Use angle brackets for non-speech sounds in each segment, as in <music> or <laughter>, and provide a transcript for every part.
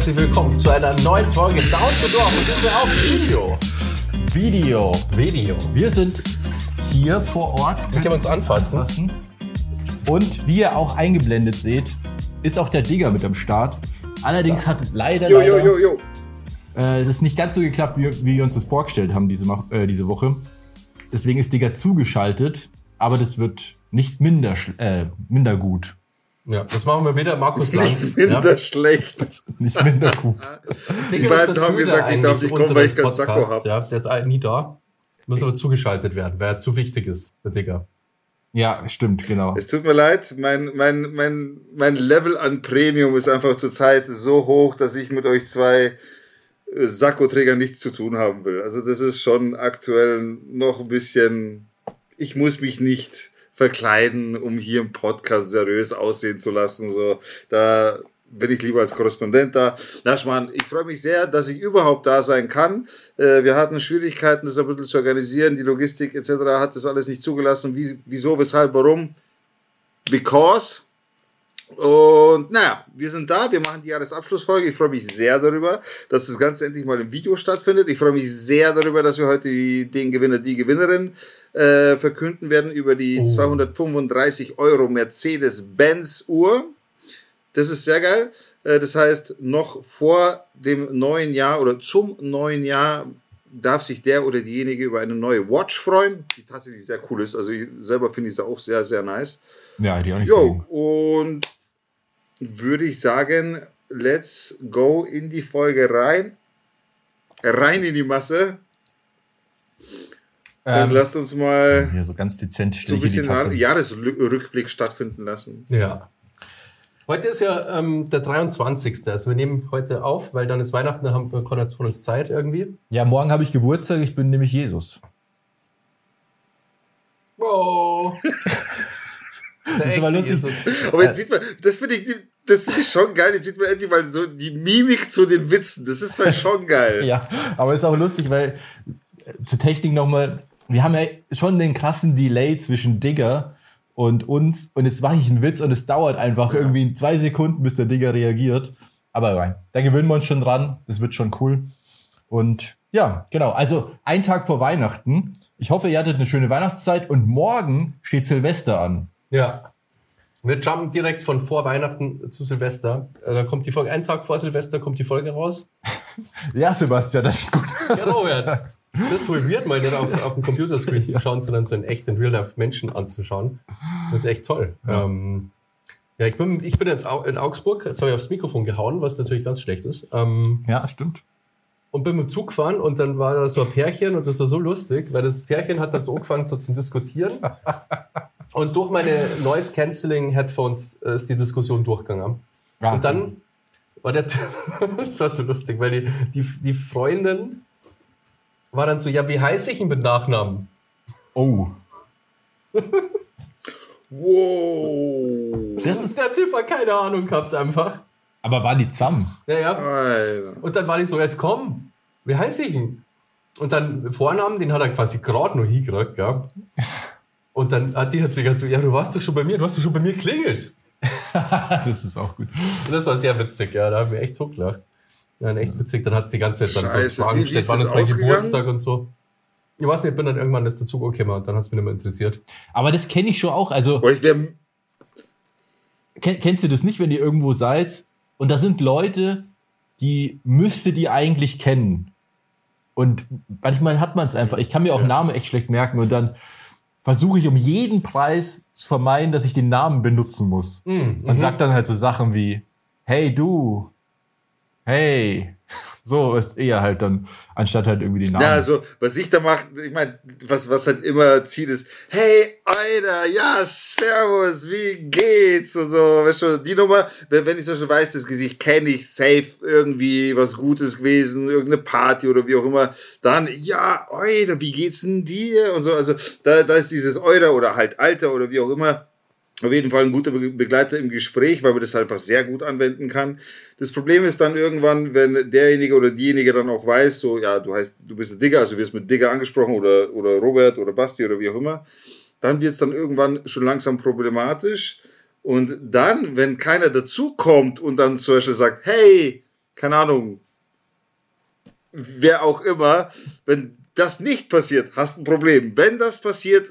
herzlich willkommen zu einer neuen Folge Down to Dorf und diesmal auf Video. Video. Video. Wir sind hier vor Ort. Wir können uns anfassen. anfassen. Und wie ihr auch eingeblendet seht, ist auch der Digger mit am Start. Allerdings hat leider, Jo, leider jo, jo, jo. Äh, das nicht ganz so geklappt, wie, wie wir uns das vorgestellt haben diese, äh, diese Woche. Deswegen ist Digger zugeschaltet, aber das wird nicht minder, äh, minder gut. Ja, das machen wir wieder. Markus Lanz. <laughs> Nicht minder ja. schlecht. Nicht minder gut. Digga, beiden haben gesagt, ich darf nicht kommen, weil ich keinen Sakko Podcasts, hab. Ja, der ist nie da. Muss aber zugeschaltet werden, weil er zu wichtig ist, der Digger. Ja, stimmt, genau. Es tut mir leid, mein, mein, mein, mein Level an Premium ist einfach zurzeit so hoch, dass ich mit euch zwei äh, Sakkoträgern nichts zu tun haben will. Also das ist schon aktuell noch ein bisschen, ich muss mich nicht verkleiden, um hier im Podcast seriös aussehen zu lassen. So, da bin ich lieber als Korrespondent da. Naschmann, ich freue mich sehr, dass ich überhaupt da sein kann. Äh, wir hatten Schwierigkeiten, das ein bisschen zu organisieren. Die Logistik etc. hat das alles nicht zugelassen. Wie, wieso, weshalb, warum? Because. Und naja, wir sind da, wir machen die Jahresabschlussfolge. Ich freue mich sehr darüber, dass das Ganze endlich mal im Video stattfindet. Ich freue mich sehr darüber, dass wir heute die, den Gewinner, die Gewinnerin äh, verkünden werden über die Oh. 235 Euro Mercedes-Benz Uhr. Das ist sehr geil. Äh, Das heißt, noch vor dem neuen Jahr oder zum neuen Jahr darf sich der oder diejenige über eine neue Watch freuen, die tatsächlich sehr cool ist. Also ich selber finde ich sie auch sehr, sehr nice. Ja, ich auch nicht Jo, sagen. und würde ich sagen, let's go in die Folge rein. Rein in die Masse. Dann Ähm, lasst uns mal hier so ganz dezent so ein bisschen Tasse. Jahresrückblick stattfinden lassen. Ja. Heute ist ja ähm, der 23. Also wir nehmen heute auf, weil dann ist Weihnachten, da haben wir Konrad von uns Zeit irgendwie. Ja, morgen habe ich Geburtstag, ich bin nämlich Jesus. Wow. <laughs> Der ist aber lustig. Jesus. Aber jetzt sieht man, das finde ich, das finde ich schon geil. Jetzt sieht man endlich mal so die Mimik zu den Witzen. Das ist mal schon geil. <laughs> Ja, aber ist auch lustig, weil äh, zur Technik nochmal, wir haben ja schon den krassen Delay zwischen Digger und uns und jetzt mache ich einen Witz und es dauert einfach irgendwie in zwei Sekunden, bis der Digger reagiert. Aber rein, da gewöhnen wir uns schon dran, das wird schon cool. Und ja, genau, also ein Tag vor Weihnachten. Ich hoffe, ihr hattet eine schöne Weihnachtszeit und morgen steht Silvester an. Ja. Wir jumpen direkt von vor Weihnachten zu Silvester. Äh, Da kommt die Folge, einen Tag vor Silvester kommt die Folge raus. <laughs> Ja, Sebastian, das ist gut. Ja, Robert. Das ist wohl weird, mal nicht auf, auf dem Computerscreen zu schauen, sondern so in echt in Real Life Menschen anzuschauen. Das ist echt toll. Ja, ähm, ja ich, bin, ich bin jetzt in Augsburg, jetzt habe ich aufs Mikrofon gehauen, was natürlich ganz schlecht ist. Ähm, Ja, stimmt. und bin mit dem Zug gefahren und dann war da so ein Pärchen und das war so lustig, weil das Pärchen hat dann so angefangen so zum Diskutieren. <laughs> Und durch meine Noise Cancelling Headphones äh, ist die Diskussion durchgegangen. Ja, Und dann war der, <laughs> das war so lustig, weil die, die, die Freundin war dann so, ja, wie heiße ich ihn mit Nachnamen? Oh. <laughs> Wow. Das ist, Der Typ hat keine Ahnung gehabt einfach. aber waren die zusammen? Ja, ja. Alter. Und dann war die so, jetzt komm, wie heiße ich ihn? Und dann Vornamen, den hat er quasi gerade noch hingekriegt, gell? <laughs> Und dann hat die hat sich so, ja, du warst doch schon bei mir, du hast doch schon bei mir klingelt. <laughs> das ist auch gut. Und das war sehr witzig, ja, da haben wir echt hochgelacht. Ja, echt witzig. Dann hat es die ganze Zeit dann so Scheiße, Fragen wie- wie gestellt, ist wann ist mein? Geburtstag und so. Ich weiß nicht, ich bin dann irgendwann ist der Zug gekommen und dann hat es mich nicht mehr interessiert. Aber das kenne ich schon auch. Also, Boah, ich wär, ken- kennst du das nicht, wenn ihr irgendwo seid und da sind Leute, die müsste die eigentlich kennen. Und manchmal hat man es einfach. Ich kann mir auch Namen echt schlecht merken und dann versuche ich um jeden Preis zu vermeiden, dass ich den Namen benutzen muss. Mhm, Man mhm. sagt dann halt so Sachen wie, hey du, hey. So ist eher halt dann, anstatt halt irgendwie den Namen. Ja, also, was ich da mache, ich meine, was, was halt immer zieht, ist, hey, Alter, ja, servus, wie geht's? Und so, weißt du, die Nummer, wenn, wenn ich so schon weiß, das Gesicht kenne ich, safe, irgendwie was Gutes gewesen, irgendeine Party oder wie auch immer, dann, ja, Alter, wie geht's denn dir? Und so, also, da, da ist dieses Alter oder halt Alter oder wie auch immer, auf jeden Fall ein guter Be- Begleiter im Gespräch, weil man das halt einfach sehr gut anwenden kann. Das Problem ist dann irgendwann, wenn derjenige oder diejenige dann auch weiß, so, ja, du heißt, du bist ein Digger, also wirst mit Digger angesprochen oder, oder Robert oder Basti oder wie auch immer, dann wird es dann irgendwann schon langsam problematisch. Und dann, wenn keiner dazukommt und dann zum Beispiel sagt, hey, keine Ahnung, wer auch immer, wenn das nicht passiert, hast ein Problem. Wenn das passiert,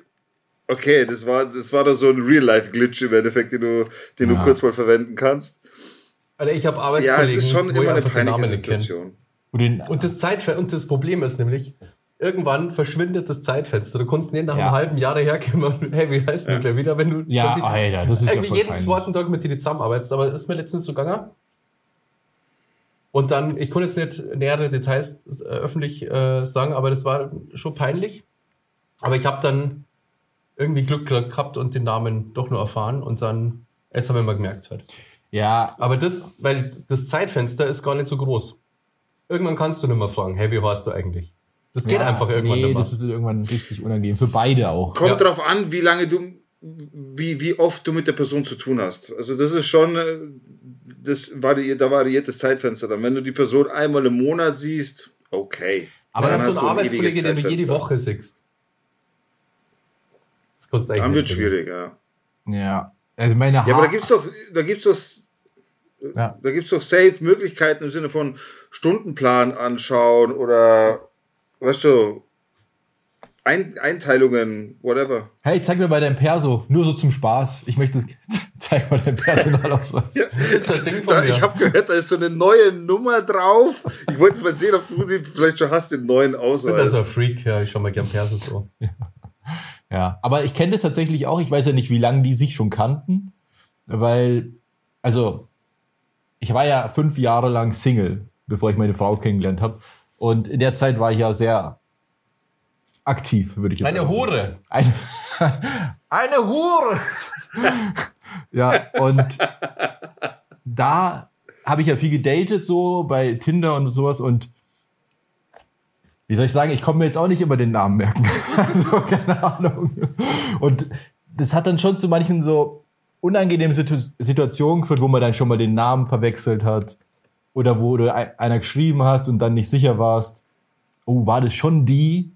okay, das war, das war da so ein Real-Life-Glitch im Endeffekt, den du, den Ja. du kurz mal verwenden kannst. Alter, ich habe Ja, Arbeitskollegen, es ist schon wo immer ich eine einfach den Namen peinliche nicht kenne. Situation. Und den, Und das Zeitfenster, und das Problem ist nämlich, irgendwann verschwindet das Zeitfenster. Du kannst nicht nach Ja. einem halben Jahr daherkommen, <laughs> hey, wie heißt du Ja. gleich wieder, wenn du ja, quasi Alter, das ist ja irgendwie voll jeden zweiten Tag mit dir zusammenarbeitest. Aber das ist mir letztens so gegangen. Und dann, ich konnte jetzt nicht nähere Details äh, öffentlich äh, sagen, aber das war schon peinlich. Aber ich habe dann irgendwie Glück gehabt und den Namen doch nur erfahren und dann, jetzt habe ich mal gemerkt halt. Ja, Aber das, weil das Zeitfenster ist gar nicht so groß. Irgendwann kannst du nicht mehr fragen, hey, wie heißt du eigentlich? Das geht ja, einfach irgendwann nee, nicht mehr. das ist irgendwann richtig unangenehm. Für beide auch. Kommt Ja. drauf an, wie lange du, wie, wie oft du mit der Person zu tun hast. Also das ist schon, äh, das variiert, da variiert das Zeitfenster dann. Wenn du die Person einmal im Monat siehst, okay. Aber Dann das ist hast so ein Arbeitskollege, den du jede. Woche siehst. Das du eigentlich Dann wird schwierig, ja. Ja. Also meine Ja, aber Haar- da gibt's doch, da gibt's doch, Ja. da gibt's doch safe Möglichkeiten im Sinne von Stundenplan anschauen oder, weißt du, Ein Einteilungen, whatever. Hey, zeig mir mal dein Perso. Nur so zum Spaß. Ich möchte das. <laughs> Zeig mal dein Personalausweis. Ja. Das ist ein Ding von Da, mir. ich habe gehört, da ist so eine neue Nummer drauf. Ich wollte mal sehen, ob du die vielleicht schon hast, den neuen Ich bin da Ausweis. so ein Freak, ja, ich schau mal gern Perse so. Ja, aber ich kenne das tatsächlich auch. Ich weiß ja nicht, wie lange die sich schon kannten, weil, also, ich war ja fünf Jahre lang Single, bevor ich meine Frau kennengelernt habe. Und in der Zeit war ich ja sehr aktiv, würde ich jetzt Eine sagen. Hure. Eine, <laughs> eine Hure! <laughs> ja, und da habe ich ja viel gedatet, so bei Tinder und sowas und wie soll ich sagen, ich komme mir jetzt auch nicht immer den Namen merken. <laughs> also, keine Ahnung. Und das hat dann schon zu manchen so unangenehmen Situ Situationen geführt, wo man dann schon mal den Namen verwechselt hat. Oder wo du ein- einer geschrieben hast und dann nicht sicher warst, oh, war das schon die?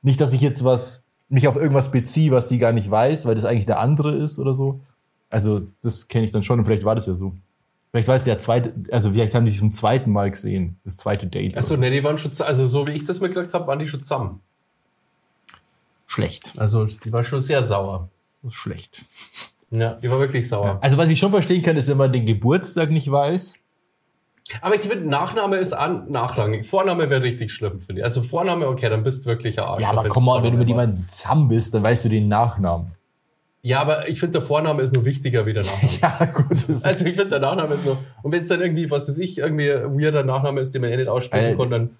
Nicht, dass ich jetzt was, mich auf irgendwas beziehe, was sie gar nicht weiß, weil das eigentlich der andere ist oder so. Also, das kenne ich dann schon und vielleicht war das ja so. Vielleicht war es der zweite, also vielleicht haben die sich zum zweiten Mal gesehen, das zweite Date. Achso, ne, die waren schon, also so wie ich das mitgekriegt habe, waren die schon zusammen. schlecht. Also die war schon sehr sauer. Schlecht. Ja, die war wirklich sauer. Also, was ich schon verstehen kann, ist, wenn man den Geburtstag nicht weiß. Aber ich finde, Nachname ist an, nachrangig. Vorname wäre richtig schlimm, finde ich. Also Vorname, okay, dann bist du wirklich ein Arsch. Ja, aber komm mal, wenn du mit jemandem zusammen bist, dann weißt du den Nachnamen. Ja, aber ich finde, der Vorname ist nur wichtiger wie der Nachname. <laughs> Ja, gut. Also ich finde, der Nachname ist nur. Und wenn es dann irgendwie, was weiß ich, irgendwie ein weirder Nachname ist, den man eh nicht aussprechen Äh, kann, dann.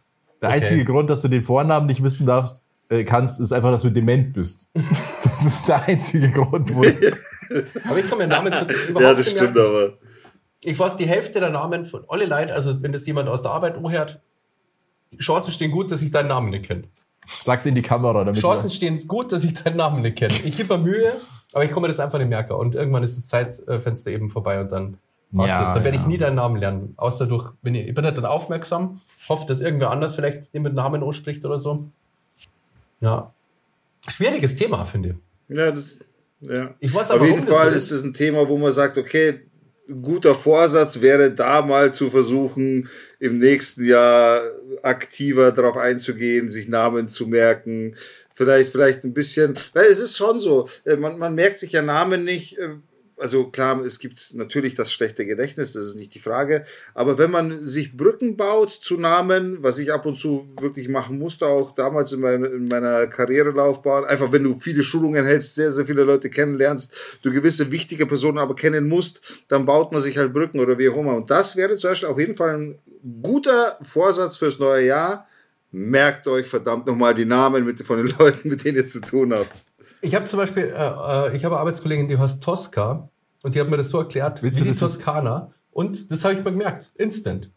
der okay. einzige Grund, dass du den Vornamen nicht wissen darfst, äh, kannst, ist einfach, dass du dement bist. <laughs> das ist der einzige Grund, wo. <laughs> Aber ich kann mir Namen zu- überhaupt Ja, das stimmt merken. aber. Ich weiß die Hälfte der Namen von alle Leute, also wenn das jemand aus der Arbeit umhört, Chancen stehen gut, dass ich deinen Namen nicht kenne. Sag's in die Kamera, damit. Chancen stehen gut, dass ich deinen Namen nicht kenne. Ich gebe mir Mühe, aber ich komme mir das einfach nicht merken. Und irgendwann ist das Zeitfenster eben vorbei und dann passt Ja, das. Dann werde ja. ich nie deinen Namen lernen. Außer durch, bin ich, ich bin halt dann aufmerksam, hoffe, dass irgendwer anders vielleicht den mit Namen ausspricht oder so. Ja. Schwieriges Thema, finde ich. Ja, das, ja. Ich weiß Auf aber, jeden warum Fall ist es ein Thema, wo man sagt, okay, ein guter Vorsatz wäre da mal zu versuchen, im nächsten Jahr aktiver darauf einzugehen, sich Namen zu merken. Vielleicht, vielleicht ein bisschen, weil es ist schon so, äh, man, man merkt sich ja Namen nicht. äh, Also klar, es gibt natürlich das schlechte Gedächtnis, das ist nicht die Frage. Aber wenn man sich Brücken baut zu Namen, was ich ab und zu wirklich machen musste, auch damals in, mein, in meiner Karrierelaufbahn, einfach wenn du viele Schulungen hältst, sehr, sehr viele Leute kennenlernst, du gewisse wichtige Personen aber kennen musst, dann baut man sich halt Brücken oder wie auch immer. Und das wäre zum Beispiel auf jeden Fall ein guter Vorsatz fürs neue Jahr. Merkt euch verdammt nochmal die Namen mit, von den Leuten, mit denen ihr zu tun habt. Ich habe zum Beispiel, äh, äh, ich habe eine Arbeitskollegin, die heißt Tosca und die hat mir das so erklärt, Willst wie du die Toskana. Und das habe ich mir gemerkt. Instant.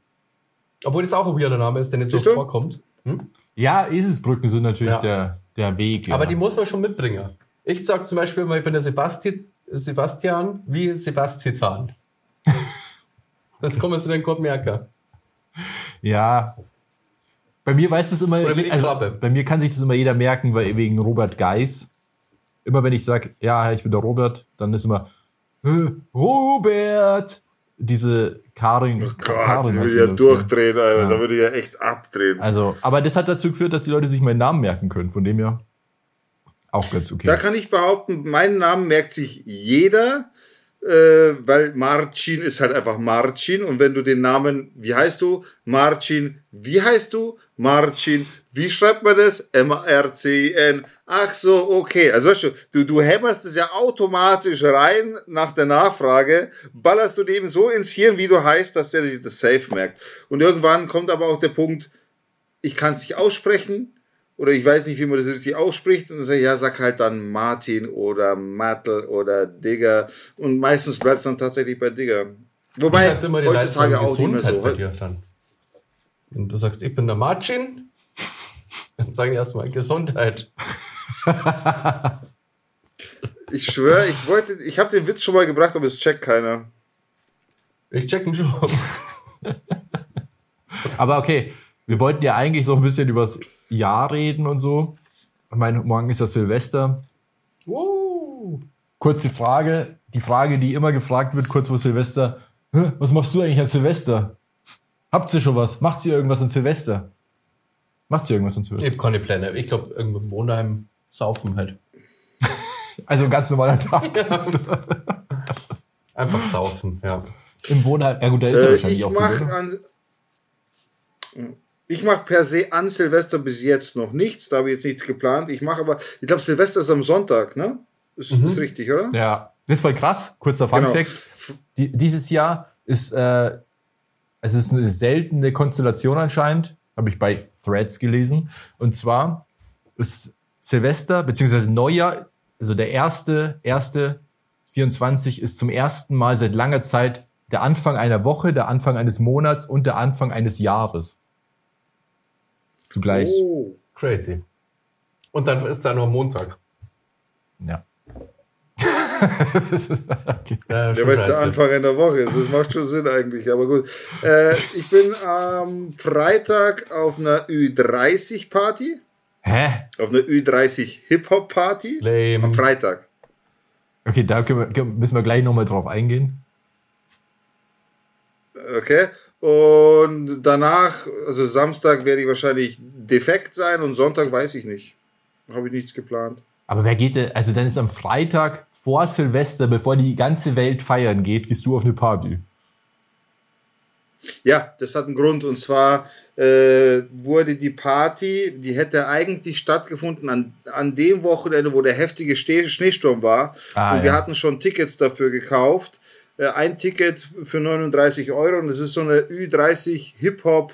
Obwohl das auch ein weirder Name ist, der nicht so du? vorkommt. Hm? Ja, Eselsbrücken sind natürlich Ja. der, der Weg. Ja. Aber die muss man schon mitbringen. Ich sag zum Beispiel immer, ich bin der Sebasti Sebastian wie Sebastian. <laughs> Das man sich dann gut merken. Ja. Bei mir weiß das immer. Oder wie die also, Krabbe. bei mir kann sich das immer jeder merken, weil wegen Robert Geis. Immer wenn ich sage, ja, ich bin der Robert, dann ist immer "Äh, Robert. diese Karin. Oh Gott, Karin ich sie, ja ich, durchdrehen, Alter. Ja. Da würde ich ja echt abdrehen. Also, aber das hat dazu geführt, dass die Leute sich meinen Namen merken können. Von dem her auch ganz okay. Da kann ich behaupten, meinen Namen merkt sich jeder, äh, weil Marcin ist halt einfach Marcin. Und wenn du den Namen, wie heißt du? Marcin. Wie heißt du? Marcin. Wie schreibt man das? M-A-R-C-I-N. Ach so, okay. Also weißt du, du, du hämmerst es ja automatisch rein nach der Nachfrage, ballerst du dem so ins Hirn, wie du heißt, dass der sich das safe merkt. Und irgendwann kommt aber auch der Punkt, ich kann es nicht aussprechen oder ich weiß nicht, wie man das richtig ausspricht und dann sage ich, ja, sag halt dann Martin oder Mattel oder Digger und meistens bleibt es dann tatsächlich bei Digger. Wobei ich sag immer, die Leute heutzutage auch nicht mehr so. bei dir dann. Wenn du sagst, ich bin der Marcin, <laughs> dann sagen die erstmal Gesundheit. <laughs> Ich schwöre, ich wollte, ich habe den Witz schon mal gebracht, aber es checkt keiner. Ich check ihn schon. <laughs> Aber okay, wir wollten ja eigentlich so ein bisschen über das Jahr reden und so. Ich meine, morgen ist ja Silvester. Uh, Kurze Frage, die Frage, die immer gefragt wird, kurz vor Silvester. "Hä, Was machst du eigentlich an Silvester? Habt ihr schon was? Macht ihr irgendwas an Silvester? Macht ihr irgendwas an ich Silvester? habe keine Pläne. Ich glaube, irgendwo im Wohnheim saufen halt. <laughs> Also ein ganz normaler Tag. <laughs> Einfach saufen, ja. Im Wohnheim. Ja gut, da ist ja Äh, wahrscheinlich ich auch oder? an. Ich mache per se an Silvester bis jetzt noch nichts, da habe ich jetzt nichts geplant. Ich mache aber, ich glaube, Silvester ist am Sonntag, ne? Ist, Mhm. ist richtig, oder? Ja, das ist voll krass. Kurzer Fun Genau. Fact. Die, dieses Jahr ist, äh, es ist eine seltene Konstellation anscheinend, habe ich bei Threads gelesen. Und zwar ist Silvester beziehungsweise Neujahr, also der erste, erste 24 ist zum ersten Mal seit langer Zeit der Anfang einer Woche, der Anfang eines Monats und der Anfang eines Jahres. Zugleich. Oh. Crazy. Und dann ist da nur Montag. Ja. Das ist- okay. Ja, Ja, aber ist der. Anfang in der Woche. Das macht schon Sinn eigentlich, aber gut. Äh, ich bin am Freitag auf einer Ü30-Party, Hä? auf einer Ü30-Hip-Hop-Party. Am. Freitag. Okay, da können wir, müssen wir gleich nochmal drauf eingehen. Okay. Und danach, also Samstag werde ich wahrscheinlich defekt sein und Sonntag weiß ich nicht. Habe ich nichts geplant. Aber wer geht denn, also dann ist am Freitag vor Silvester, bevor die ganze Welt feiern geht, gehst du auf eine Party. Ja, das hat einen Grund. Und zwar äh, wurde die Party, die hätte eigentlich stattgefunden an, an dem Wochenende, wo der heftige Ste Schneesturm war. Ah, und wir ja. hatten schon Tickets dafür gekauft. Äh, ein Ticket für 39 Euro und es ist so eine Ü30 Hip-Hop,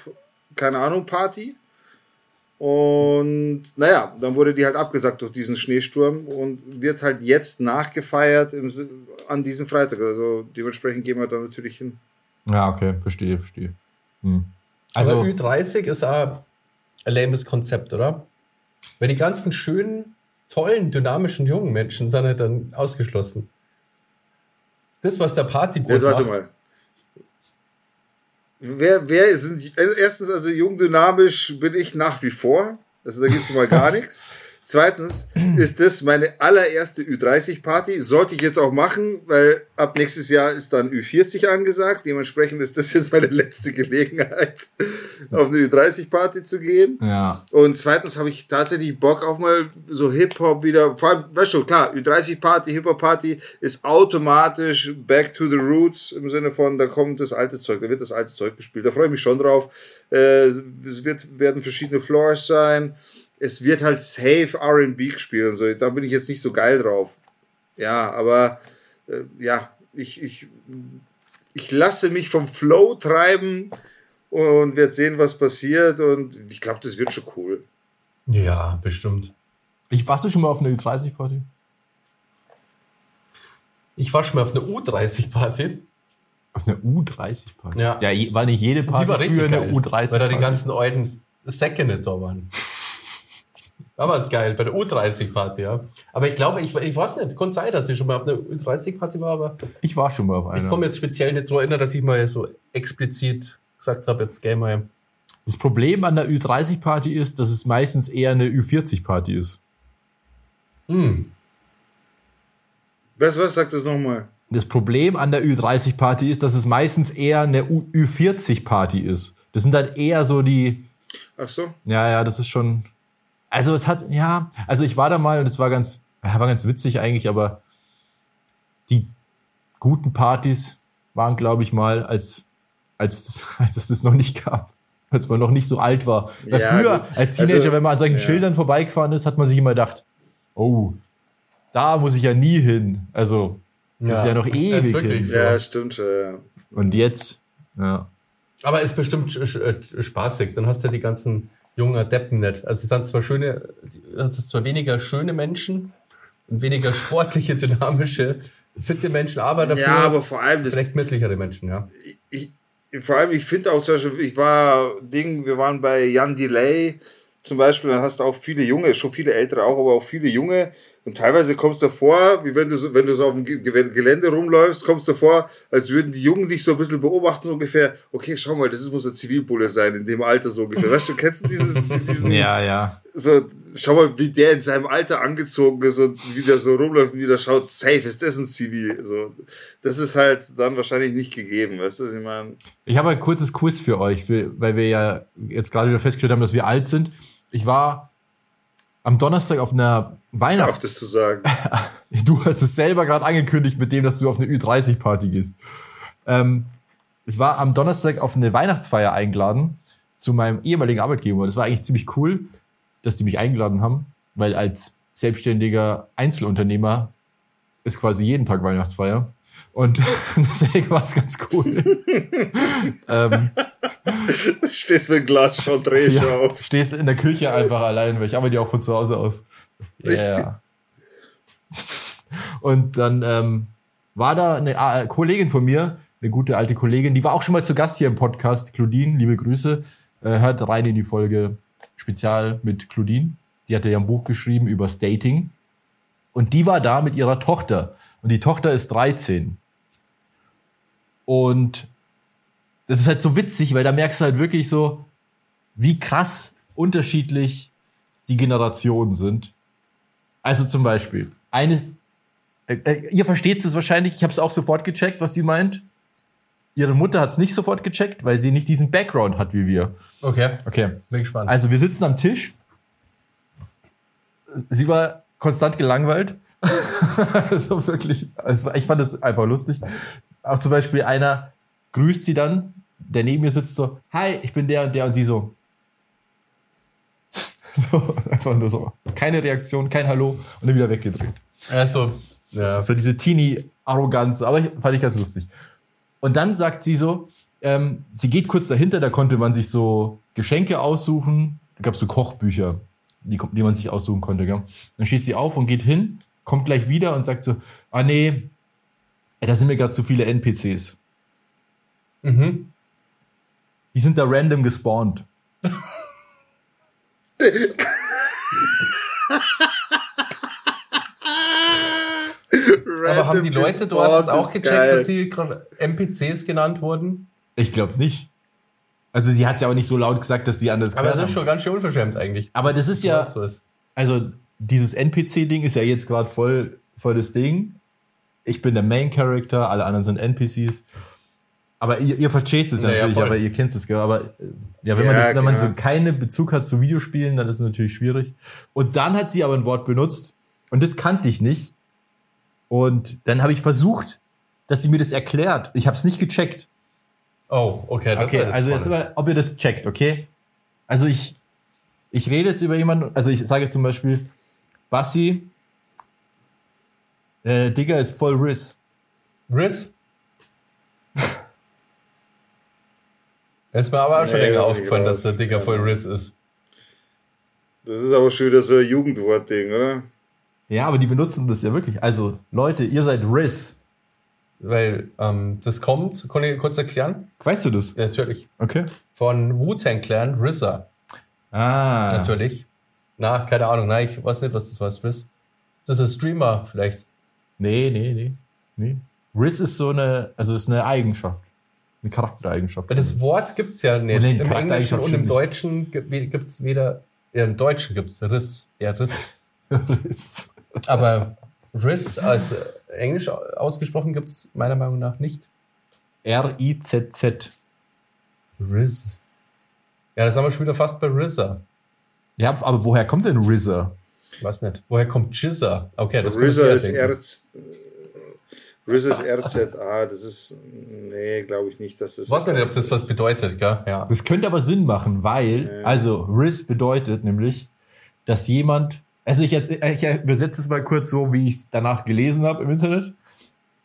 keine Ahnung, Party. Und naja, dann wurde die halt abgesagt durch diesen Schneesturm und wird halt jetzt nachgefeiert im, an diesem Freitag. Also dementsprechend gehen wir da natürlich hin. Ja, okay, verstehe, verstehe. Hm. Also Also, Ü30 ist auch ein lames Konzept, oder? Weil die ganzen schönen, tollen, dynamischen jungen Menschen sind halt dann ausgeschlossen. Das, was der Partyboot Jetzt warte macht. mal. Wer, wer sind, also erstens, also jung dynamisch bin ich nach wie vor. Also da gibt es mal gar <laughs> nichts. Zweitens <clears throat> ist das meine allererste Ü30-Party. Sollte ich jetzt auch machen, weil ab nächstes Jahr ist dann Ü40 angesagt. Dementsprechend ist das jetzt meine letzte Gelegenheit, auf eine Ü30-Party zu gehen. ja, Und zweitens habe ich tatsächlich Bock auf mal so Hip-Hop wieder. Vor allem, weißt du, klar, Ü30-Party, Hip-Hop-Party ist automatisch back to the roots im Sinne von, da kommt das alte Zeug, da wird das alte Zeug gespielt. Da freue ich mich schon drauf. Äh, es wird, werden verschiedene Floors sein. Es wird halt safe RB gespielt und so. Da bin ich jetzt nicht so geil drauf. Ja, aber äh, ja, ich, ich, ich lasse mich vom Flow treiben und werde sehen, was passiert. Und ich glaube, das wird schon cool. Ja, bestimmt. ich warst du schon mal auf einer Ü30-Party? Ich war schon mal auf einer U30-Party. Auf einer U30-Party? Ja. ja. War nicht jede Party Die war richtig früher eine geil, U30-Party? weil da die ganzen alten Säcke nicht da waren. Aber ist geil, bei der U30-Party, ja. Aber ich glaube, ich, ich weiß nicht, kann sein, dass ich schon mal auf einer U30-Party war, aber ich war schon mal auf einer. ich komme jetzt speziell nicht daran erinnern, dass ich mal so explizit gesagt habe, jetzt gehen wir. Das Problem an der Ü30-Party ist, dass es meistens eher eine Ü40-Party ist. Hm, Weißt du was? Sag das nochmal. das Problem an der Ü30-Party ist, dass es meistens eher eine Ü40-Party ist. Das sind dann eher so die, Ach so. ja, ja, das ist schon. Also es hat, ja, also ich war da mal und es war ganz, ja, war ganz witzig eigentlich, aber die guten Partys waren, glaube ich, mal, als, als, das, <laughs> als es das noch nicht gab. Als man noch nicht so alt war. Ja, früher, gut. als Teenager, Also, wenn man an solchen ja. Schildern vorbeigefahren ist, hat man sich immer gedacht, oh, da muss ich ja nie hin. Also, das ist ja noch ist ewig wirklich hin. so. Ja, stimmt. Ja. Und jetzt, ja. Aber ist bestimmt äh, spaßig. Dann hast du ja die ganzen jungen Deppen nicht. Also es sind zwar schöne, es ist zwar weniger schöne Menschen und weniger sportliche, <laughs> dynamische, fitte Menschen, aber dafür ja, aber vor allem das vielleicht mittlere Menschen, ja. ich, vor allem, ich finde auch zum Beispiel, ich war, Ding, wir waren bei Jan Delay zum Beispiel, dann hast du auch viele Junge, schon viele Ältere auch, aber auch viele Junge. Und teilweise kommst du vor, wie wenn du so, wenn du so auf dem Ge- Ge- Gelände rumläufst, kommst du vor, als würden die Jungen dich so ein bisschen beobachten, ungefähr, okay, schau mal, das muss ein Zivilbulle sein, in dem Alter so ungefähr. Weißt du, kennst du dieses, <laughs> diesen, Ja, ja. so, schau mal, wie der in seinem Alter angezogen ist und wie der so rumläuft und wie der schaut, safe, ist das ein Zivil? So, das ist halt dann wahrscheinlich nicht gegeben, weißt du, was ich meine? Ich habe ein kurzes Quiz für euch, weil wir ja jetzt gerade wieder festgestellt haben, dass wir alt sind. Ich war am Donnerstag auf einer Weihnachts... Das zu sagen. <laughs> Du hast es selber gerade angekündigt mit dem, dass du auf eine Ü30-Party gehst. Ähm, ich war am Donnerstag auf eine Weihnachtsfeier eingeladen zu meinem ehemaligen Arbeitgeber. Das war eigentlich ziemlich cool, dass die mich eingeladen haben, weil als selbstständiger Einzelunternehmer ist quasi jeden Tag Weihnachtsfeier. Und <laughs> deswegen war es ganz cool. <laughs> ähm, Stehst mit dem Glas schon, dreh ja, auf. stehst in der Küche einfach allein, weil ich arbeite ja auch von zu Hause aus. Ja. Yeah. Und dann ähm, war da eine äh, Kollegin von mir, eine gute alte Kollegin, die war auch schon mal zu Gast hier im Podcast, Claudine, liebe Grüße. Äh, hört rein in die Folge Spezial mit Claudine. Die hatte ja ein Buch geschrieben über Dating. Und die war da mit ihrer Tochter. Und die Tochter ist 13. Und das ist halt so witzig, weil da merkst du halt wirklich so, wie krass unterschiedlich die Generationen sind. Also zum Beispiel, eines, äh, äh, ihr versteht es wahrscheinlich, ich habe es auch sofort gecheckt, was sie meint. Ihre Mutter hat es nicht sofort gecheckt, weil sie nicht diesen Background hat wie wir. Okay, Okay. bin gespannt. Also wir sitzen am Tisch. Sie war konstant gelangweilt. <laughs> so wirklich. Es war, ich fand das einfach lustig. Auch zum Beispiel einer grüßt sie dann, der neben mir sitzt so, hi, ich bin der und der und sie so. <laughs> so einfach nur so. Keine Reaktion, kein Hallo und dann wieder weggedreht. also, ja. So diese Teenie-Arroganz, aber ich, fand ich ganz lustig. Und dann sagt sie so, ähm, sie geht kurz dahinter, da konnte man sich so Geschenke aussuchen. Da gab es so Kochbücher, die, die man sich aussuchen konnte. Gell? Dann steht sie auf und geht hin, kommt gleich wieder und sagt so, ah nee, da sind mir gerade zu viele NPCs. Mhm. Die sind da random gespawnt. Aber haben die Leute dort das auch gecheckt, geil. dass sie gerade NPCs genannt wurden? Ich glaube nicht. Also sie hat es ja auch nicht so laut gesagt, dass sie anders Aber das ist haben. schon ganz schön unverschämt eigentlich. Aber das ist ja, also dieses NPC-Ding ist ja jetzt gerade voll, voll das Ding. Ich bin der Main Character, alle anderen sind NPCs. Aber ihr, ihr versteht es Naja, natürlich, voll. aber ihr kennt es, gell? Aber ja, wenn man, Ja, das, wenn man so keinen Bezug hat zu Videospielen, dann ist es natürlich schwierig. Und dann hat sie aber ein Wort benutzt und das kannte ich nicht. Und dann habe ich versucht, dass sie mir das erklärt. Ich habe es nicht gecheckt. Oh, okay. Das Okay, jetzt also jetzt mal, ob ihr das checkt, okay? Also ich, ich rede jetzt über jemanden, also ich sage jetzt zum Beispiel, Bassi, äh, Digga ist voll Riss. Riss? ist mir aber auch schon Nee, länger aufgefallen, dass der. Digger Ja. voll Riss ist. Das ist aber schon wieder so ein Jugendwortding, oder? Ja, aber die benutzen das ja wirklich. Also, Leute, ihr seid Riss. Weil ähm, das kommt, kann ich kurz erklären? Weißt du das? Natürlich. Okay. Von Wu-Tang Clan, RZA. Ah. Natürlich. Na, keine Ahnung, nein, ich weiß nicht, was das war, Riss. Ist das ein Streamer vielleicht? Nee, nee, nee. nee. Riss ist so eine, also ist eine Eigenschaft. Eine Charaktereigenschaft. Das Wort gibt's ja nicht. Nee, Im Englischen und im Deutschen gibt- gibt's weder, ja, im Deutschen gibt's Riss, der Riss. Riss. Aber Riz als Englisch ausgesprochen gibt es meiner Meinung nach nicht. R-I-Z-Z. Riz. Ja, da sind wir schon wieder fast bei RZA. Ja, aber woher kommt denn RZA? Weiß nicht. Woher kommt Jizza? Okay, das RZA ist, ich R RZA ist RZA, das ist, nee, glaube ich nicht, dass das. Ich weiß nicht, ob das was bedeutet, gell? Ja. Das könnte aber Sinn machen, weil, Ja. also Riz bedeutet nämlich, dass jemand, also ich, jetzt, ich übersetze es mal kurz so, wie ich es danach gelesen habe im Internet,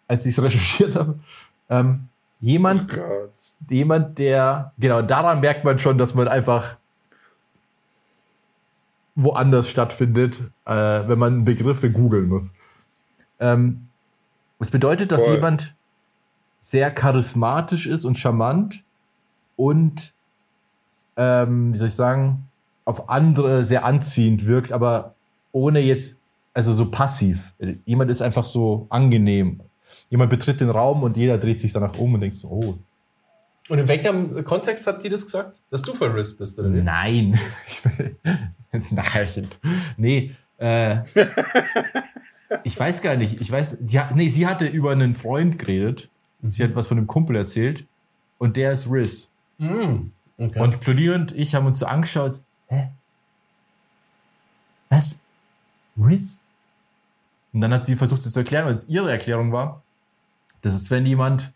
als ich es <laughs> recherchiert habe. Ähm, jemand, Gott. jemand, der, genau, daran merkt man schon, dass man einfach woanders stattfindet, äh, wenn man Begriffe googeln muss. Ähm, es bedeutet, dass Voll. jemand sehr charismatisch ist und charmant und, ähm, wie soll ich sagen, auf andere sehr anziehend wirkt, aber ohne jetzt, also so passiv. Jemand ist einfach so angenehm. Jemand betritt den Raum und jeder dreht sich danach um und denkt so, oh, Und in welchem Kontext hat die das gesagt? Dass du für Riz bist, oder wie? Nein. <laughs> Nein. Nee. Äh, <laughs> ich weiß gar nicht. Ich weiß, die, hat- nee, sie hatte über einen Freund geredet. Sie hat was von einem Kumpel erzählt. Und der ist Riz. Mm, okay. Und Claudine und ich haben uns so angeschaut. Hä? Was? Riz? Und dann hat sie versucht, es zu erklären, weil es ihre Erklärung war. Das ist, wenn jemand,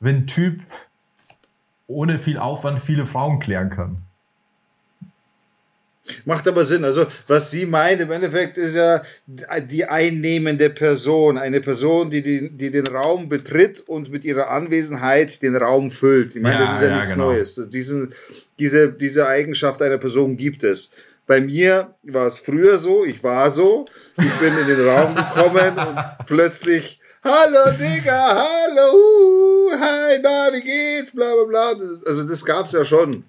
wenn ein Typ ohne viel Aufwand viele Frauen klären kann. Macht aber Sinn. Also, was sie meint im Endeffekt ist ja die einnehmende Person. Eine Person, die den, die den Raum betritt und mit ihrer Anwesenheit den Raum füllt. Ich meine, Ja, das ist ja, ja, nichts genau. Neues. Diesen, diese, diese Eigenschaft einer Person gibt es. Bei mir war es früher so, ich war so, ich bin in den Raum gekommen und plötzlich, hallo Digga, hallo, hi, na, wie geht's, bla bla bla. Das, also das gab's ja schon.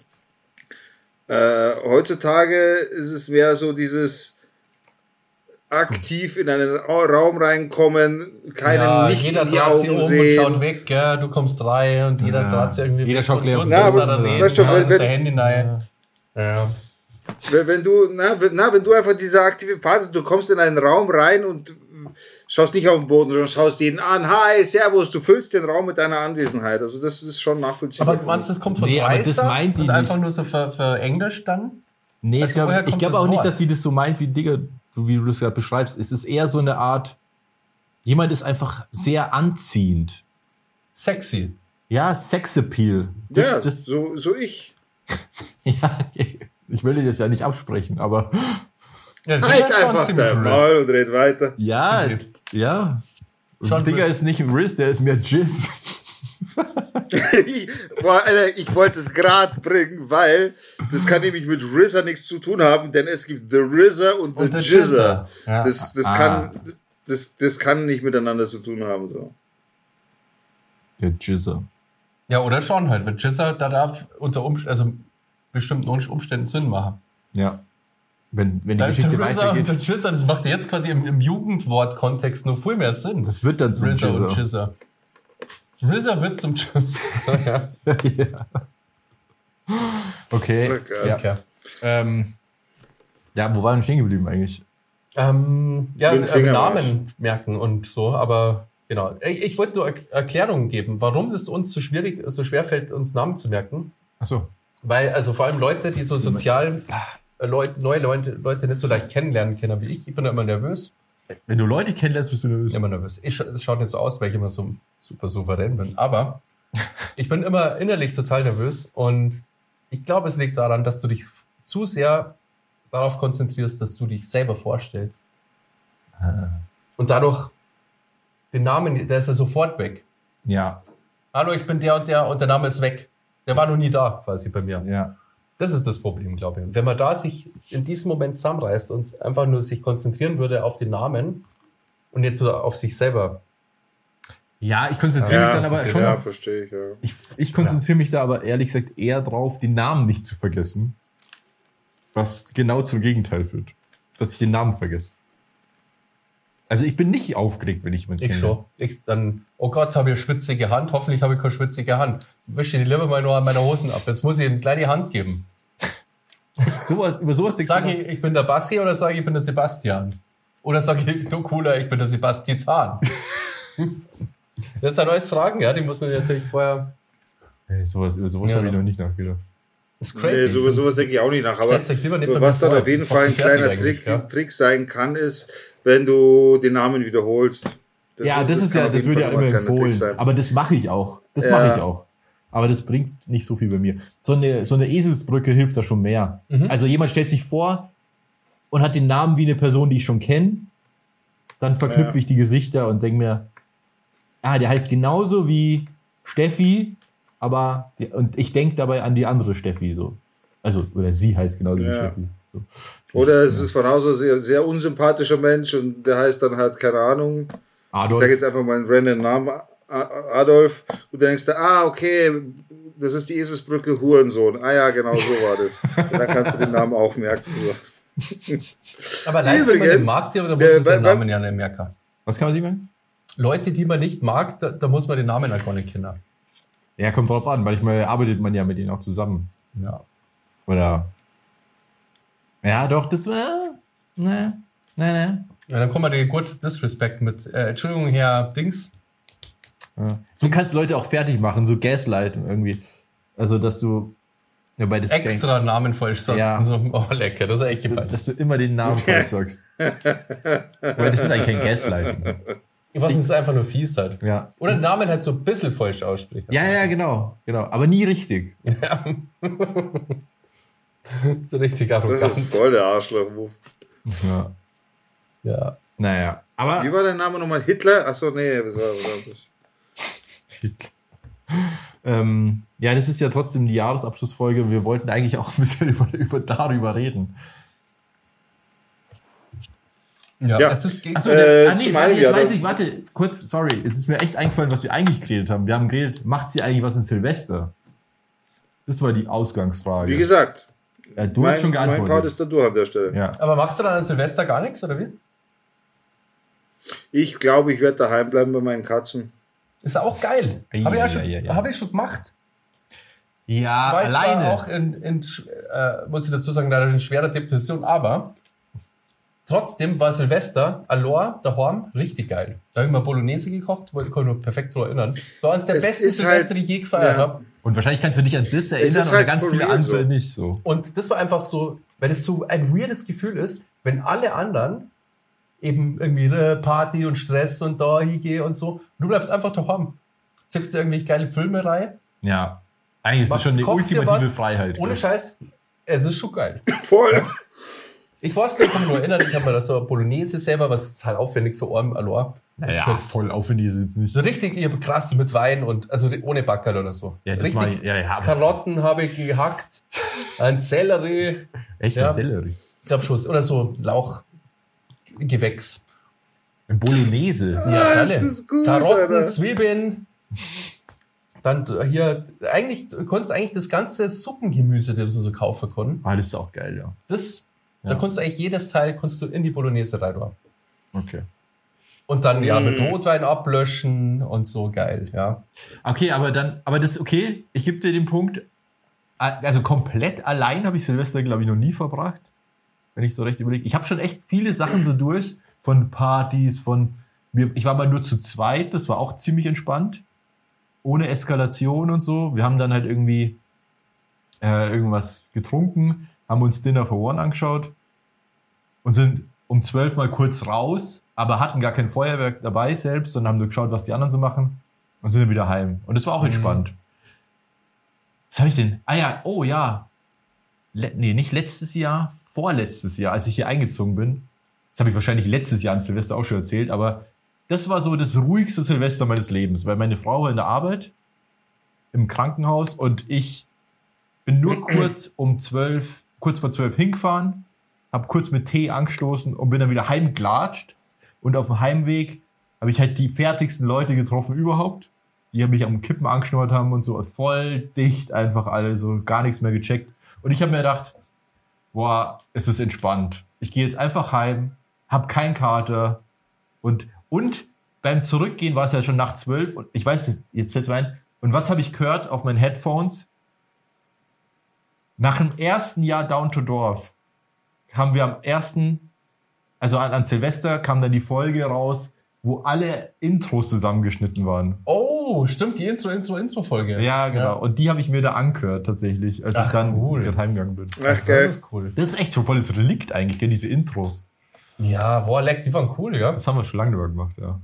Äh, heutzutage ist es mehr so dieses aktiv in einen Ra- Raum reinkommen, keinen ja, nicht jeder in die Augen um und sehen. schaut weg, gell? du kommst rein und jeder Ja. dreht sich irgendwie Jeder schaut und da weißt du, ja, wenn- und sein wenn- Handy rein. Ja. Wenn, wenn du, na, wenn, na, wenn du einfach dieser aktive Part bist, du kommst in einen Raum rein und schaust nicht auf den Boden, sondern schaust jeden an, hi, servus, du füllst den Raum mit deiner Anwesenheit. Also das ist schon nachvollziehbar. Aber meinst du, das kommt von Nee, aber das Dreister meint die und einfach nicht. nur so für, für Englisch dann? Nee, Also ich glaube glaub auch nicht, Wort? dass sie das so meint, wie Digga, du- wie du das gerade beschreibst. Es ist eher so eine Art, jemand ist einfach sehr anziehend. Sexy. Ja, Sexappeal. Das, ja, das, so, so ich. <laughs> ja, ich will dir das ja nicht absprechen, aber Ja, Halt Digga ist schon einfach dein. Maul und red weiter. ja, Okay. ja. Schon Digga ist nicht ein Riz, der ist mehr Jizz. <laughs> ich, boah, Alter, ich wollte es gerade bringen, weil das kann nämlich mit RZA nichts zu tun haben, denn es gibt The RZA und The Und. Jizzer. Ja. Das, das, Ah. kann, das, das kann nicht miteinander zu tun haben. So. Der Jizzer. ja, oder schon halt. Mit Jizzer, da darf unter Umständen, also bestimmten Umständen Sinn machen. Ja. Wenn, wenn die Da ist der Geschichte und der weitergeht, Jizzer, das macht ja jetzt quasi im, im Jugendwort-Kontext nur viel mehr Sinn. das wird dann zum RZA und. RZA wird zum Jizzer, ja. <laughs> ja. Okay. Oh. Ja. Okay. Ähm, ja, wo waren wir stehen geblieben eigentlich? Ähm, ja, ähm, Fingermarsch. Namen merken und so, aber genau. Ich, ich wollte nur Er- Erklärungen geben, warum es uns so schwierig, so schwer fällt, uns Namen zu merken. Achso. Weil, also vor allem Leute, die so sozial äh, Leute, neue Leute, Leute nicht so leicht kennenlernen können wie ich. Ich bin da immer nervös. Wenn du Leute kennenlernst, bist du nervös. Immer nervös. Ich, es schaut nicht so aus, weil ich immer so super souverän bin. Aber <laughs> ich bin immer innerlich total nervös und ich glaube, es liegt daran, dass du dich zu sehr darauf konzentrierst, dass du dich selber vorstellst. Ah. Und dadurch den Namen, der ist ja sofort weg. Ja. Hallo, ich bin der und der und der Name ist weg. Der war noch nie da, quasi bei mir. Ja. Das ist das Problem, glaube ich. Und wenn man da sich in diesem Moment zusammenreißt und einfach nur sich konzentrieren würde auf den Namen und jetzt so auf sich selber. Ja, ich konzentriere mich Ja, dann aber okay, schon. Ja, verstehe ich. Ja. Ich, ich konzentriere mich da aber ehrlich gesagt eher drauf, den Namen nicht zu vergessen. Was genau zum Gegenteil führt. Dass ich den Namen vergesse. Also ich bin nicht aufgeregt, wenn ich jemanden Ich kenne. schon. Ich dann, oh Gott, habe ich schwitzige Hand. Hoffentlich habe ich keine schwitzige Hand. Wische die lieber mal nur an meiner Hosen ab. Jetzt muss ich ihm gleich die Hand geben. <laughs> Sowas, über sowas denkst Sag ich, ich bin der Bassi oder sage ich, ich bin der Sebastian? Oder sag ich, du cooler, ich bin der Sebastian Zahn. <laughs> das ist ein neues Fragen, ja, die muss man natürlich vorher. Ey, sowas, über sowas Ja. habe ich noch nicht nachgedacht. Das ist Nee, crazy. sowas, sowas denke ich auch nicht nach. Aber was dann auf jeden das Fall ein kleiner Trick, ja. Trick sein kann, ist, wenn du den Namen wiederholst. ja, das, ist kann ja, das wird ja immer empfohlen. Aber das mache ich auch. Das Ja. mache ich auch. Aber das bringt nicht so viel bei mir. So eine, so eine Eselsbrücke hilft da schon mehr. Mhm. Also jemand stellt sich vor und hat den Namen wie eine Person, die ich schon kenne. Dann verknüpfe Ja. ich die Gesichter und denke mir, ah, der heißt genauso wie Steffi, aber die, und ich denke dabei an die andere Steffi so. Also, oder sie heißt genauso wie Ja. Steffi. So. Oder es ist von Haus aus sehr, sehr unsympathischer Mensch und der heißt dann halt, keine Ahnung, ich Adolf. sage jetzt einfach mal einen random Namen, Adolf, und du denkst, dir, ah, okay, das ist die Eselsbrücke Hurensohn. Ah ja, genau so war das. Und dann kannst du den Namen auch merken. So. <laughs> Aber Leute, die man Übrigens, nicht mag, die, da muss äh, man seinen Namen ja nicht merken. Was kann man sich merken? Leute, die man nicht mag, da, da muss man den Namen auch gar nicht kennen. Ja, kommt drauf an. Manchmal arbeitet man ja mit ihnen auch zusammen. Ja. Oder. Ja, doch, das war. Ne, ne, ne. Ja, dann kommen wir dir gut Disrespect mit. Äh, Entschuldigung, Herr Dings. Ja. So kannst du Leute auch fertig machen, so Gaslighten irgendwie. Also, dass du. Ja, bei das Extra Namen falsch sagst. Ja. So, oh, lecker, das ist echt gemein. Dass du immer den Namen falsch sagst. <laughs> Weil das ist eigentlich kein Gaslighten. Was ist einfach nur fies halt. Ja. Oder den Namen halt so ein bisschen falsch ausspricht. Ja, ja, genau. Genau. Aber nie richtig. Ja. <laughs> so richtig Das arrogant. ist voll der Arschloch-Move. Ja. Ja. Naja. Aber. Wie war der Name nochmal? Hitler? Achso, nee, das war anderes. <laughs> Ähm, ja, das ist ja trotzdem die Jahresabschlussfolge. Wir wollten eigentlich auch ein bisschen <laughs> über, über darüber reden. Ja, Ja. Jetzt ist, Achso, Äh, ah, nee, meinem jetzt weiß ich, warte, kurz, sorry, es ist mir echt eingefallen, was wir eigentlich geredet haben. Wir haben geredet, macht sie eigentlich was in Silvester? Das war die Ausgangsfrage. Wie gesagt, ja, du mein, hast schon mein Part geantwortet. ist da durch an der Stelle. ja. aber machst du dann an Silvester gar nichts, oder wie? Ich glaube, ich werde daheim bleiben bei meinen Katzen. Ist auch geil. Ja, Habe ich, ja ja, schon- ja, ja. hab ich schon gemacht. ja, zwar alleine. auch in, in äh, muss ich dazu sagen, leider in schwerer Depression, aber trotzdem war Silvester, Alor, daheim, richtig geil. Da habe ich mal Bolognese gekocht, wollte ich mich nur perfekt daran erinnern. Das war eines der Es besten ist Silvester, halt- die ich je gefeiert ja. habe. Und wahrscheinlich kannst du dich an das erinnern und halt an ganz viele andere so. nicht so. Und das war einfach so, weil es so ein weirdes Gefühl ist, wenn alle anderen eben irgendwie äh, Party und Stress und da hingehe und so, und du bleibst einfach daheim. Ziehst dir irgendwelche geile Filme rein, Ja. Eigentlich ist das schon eine ultimative was, Freiheit. ohne? Scheiß. Es ist schon geil. <laughs> Voll. Ich weiß nicht, ich kann mich nur erinnern, ich habe mir da so Bolognese selber, was ist halt aufwendig für Orm Alor. Das ist halt voll aufwendig ist es jetzt nicht. so richtig ihr krass mit Wein und also ohne Backerl oder so. Ja, das richtig war, ja, ja, Karotten habe ich gehackt, ein Sellerie, echt ja. ein Sellerie. ich glaube schon, oder so Lauchgewächs. Ein Bolognese. Ja, Ah, ist das gut, Karotten, Alter. Zwiebeln. Dann hier, eigentlich, du konntest eigentlich das ganze Suppengemüse, das man so kaufen kann, Ah, das ist auch geil, ja. das, Ja. da konntest du eigentlich jedes Teil konntest du in die Bolognese rein tun. Okay. Und dann ja mit Mm. Rotwein ablöschen und so geil, ja. Okay, aber dann, aber das ist okay. Ich gebe dir den Punkt. Also komplett allein habe ich Silvester, glaube ich, noch nie verbracht. Wenn ich so recht überlege. Ich habe schon echt viele Sachen so durch. Von Partys, von. Ich war mal nur zu zweit, das war auch ziemlich entspannt. Ohne Eskalation und so. Wir haben dann halt irgendwie äh, irgendwas getrunken, haben uns Dinner for One angeschaut und sind um zwölf mal kurz raus, aber hatten gar kein Feuerwerk dabei selbst, sondern haben nur geschaut, was die anderen so machen und sind dann wieder heim. Und das war auch Mhm. entspannt. Was habe ich denn? Ah ja, oh ja. Le nee, nicht letztes Jahr, vorletztes Jahr, als ich hier eingezogen bin. Das habe ich wahrscheinlich letztes Jahr an Silvester auch schon erzählt, aber das war so das ruhigste Silvester meines Lebens, weil meine Frau war in der Arbeit, im Krankenhaus und ich bin nur <clears throat> kurz um zwölf, kurz vor zwölf hingefahren, habe kurz mit Tee angestoßen und bin dann wieder heimgelatscht. Und auf dem Heimweg habe ich halt die fertigsten Leute getroffen überhaupt, die mich am Kippen angeschnurrt haben und so voll dicht einfach alle, so gar nichts mehr gecheckt. Und ich habe mir gedacht, boah, es ist entspannt. Ich gehe jetzt einfach heim, habe keinen Kater und, und beim Zurückgehen war es ja schon nach zwölf und ich weiß, jetzt fällt mir ein, und was habe ich gehört auf meinen Headphones? Nach dem ersten Jahr Down to Dorf haben wir am ersten also an, an Silvester kam dann die Folge raus, wo alle Intros zusammengeschnitten waren. Oh, stimmt, die Intro, Intro, Intro-Folge. Ja, genau. Und die habe ich mir da angehört tatsächlich, als Ach, ich dann cool. gerade heimgegangen bin. Ach, Das geil. ist cool. Das ist echt schon volles Relikt eigentlich, gell, diese Intros. Ja, boah, leck, die waren cool, ja. Das haben wir schon lange nicht mehr gemacht, ja.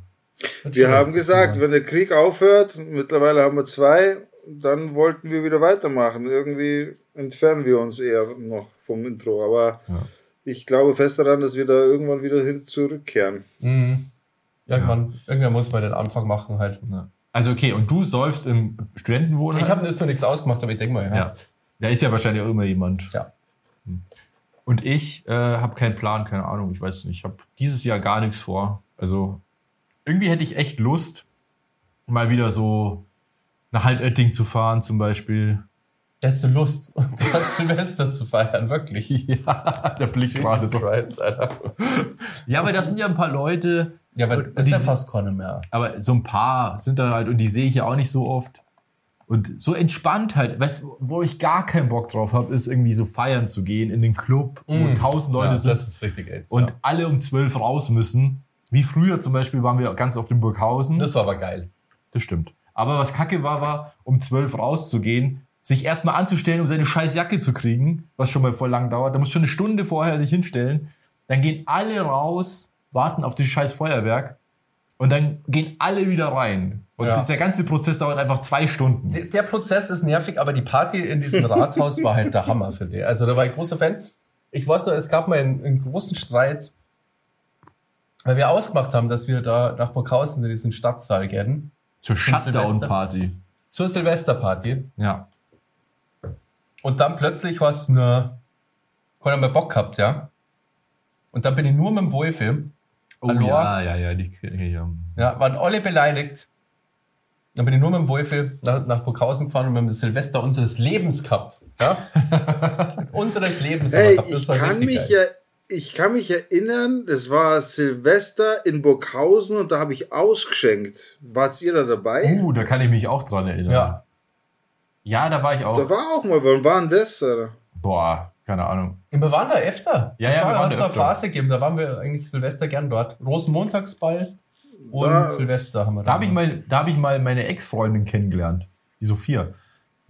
Wir haben gesagt, wenn der Krieg aufhört, mittlerweile haben wir zwei, dann wollten wir wieder weitermachen. Irgendwie entfernen wir uns eher noch vom Intro. Aber Ja. ich glaube fest daran, dass wir da irgendwann wieder hin zurückkehren. Mhm. Irgendwann, irgendwann muss man den Anfang machen halt. ja. Also okay, und du säufst im Studentenwohnheim? Ich habe jetzt noch nichts ausgemacht, aber ich denke mal, ja. Ja. Da ist ja wahrscheinlich auch immer jemand. Ja. Hm. Und ich äh, habe keinen Plan, keine Ahnung, ich weiß nicht. Ich habe dieses Jahr gar nichts vor. Also irgendwie hätte ich echt Lust, mal wieder so nach Haltötting zu fahren zum Beispiel. Hättest du Lust, <laughs> Silvester zu feiern, wirklich? <laughs> Ja, der Blick Jesus so. Christ, Alter. Ja, aber das sind ja ein paar Leute, Ja, aber das ist ja fast keine mehr. aber so ein paar sind da halt und die sehe ich ja auch nicht so oft. Und so entspannt halt, weißt wo ich gar keinen Bock drauf habe, ist irgendwie so feiern zu gehen in den Club, wo Mm. tausend Leute ja, sind. Das ist richtig AIDS. und ja. alle um zwölf raus müssen. Wie früher zum Beispiel waren wir ganz oft in Burghausen. Das war aber geil. Das stimmt. Aber was kacke war, war, um zwölf rauszugehen, sich erstmal anzustellen, um seine scheiß Jacke zu kriegen, was schon mal voll lang dauert. Da muss schon eine Stunde vorher sich hinstellen. Dann gehen alle raus, warten auf das scheiß Feuerwerk und dann gehen alle wieder rein. Und Ja. das, der ganze Prozess dauert einfach zwei Stunden. Der, der Prozess ist nervig, aber die Party in diesem Rathaus war halt der Hammer für dich. Also da war ich großer Fan. Ich weiß noch, es gab mal einen, einen großen Streit, weil wir ausgemacht haben, dass wir da nach Burghausen in diesen Stadtsaal gehen. Zur. Shutdown-Party. Zur Silvesterparty. Ja. Und dann plötzlich hast du nur keiner mehr Bock gehabt, ja. Und dann bin ich nur mit dem Wolfi. Oh Hallo? ja, ja, ja. Die, ja. Ja, waren alle beleidigt. Dann bin ich nur mit dem Wolfi nach, nach Burghausen gefahren und wir haben das Silvester unseres Lebens gehabt. Ja? <laughs> unseres Lebens. gehabt. Das ich kann mich ja, ich kann mich erinnern, das war Silvester in Burghausen und da habe ich ausgeschenkt. Wart ihr da dabei? Uh, da kann ich mich auch dran erinnern. Ja. Ja, da war ich auch. Da war auch mal, wann war denn das? Alter? Boah, keine Ahnung. Wir waren da öfter. Ja, das ja, war, wir waren da öfter. Phase gegeben, da waren wir eigentlich Silvester gern dort. Rosenmontagsball und Da- Silvester haben wir Da habe ich mal, da habe ich mal meine Ex-Freundin kennengelernt. Die Sophia.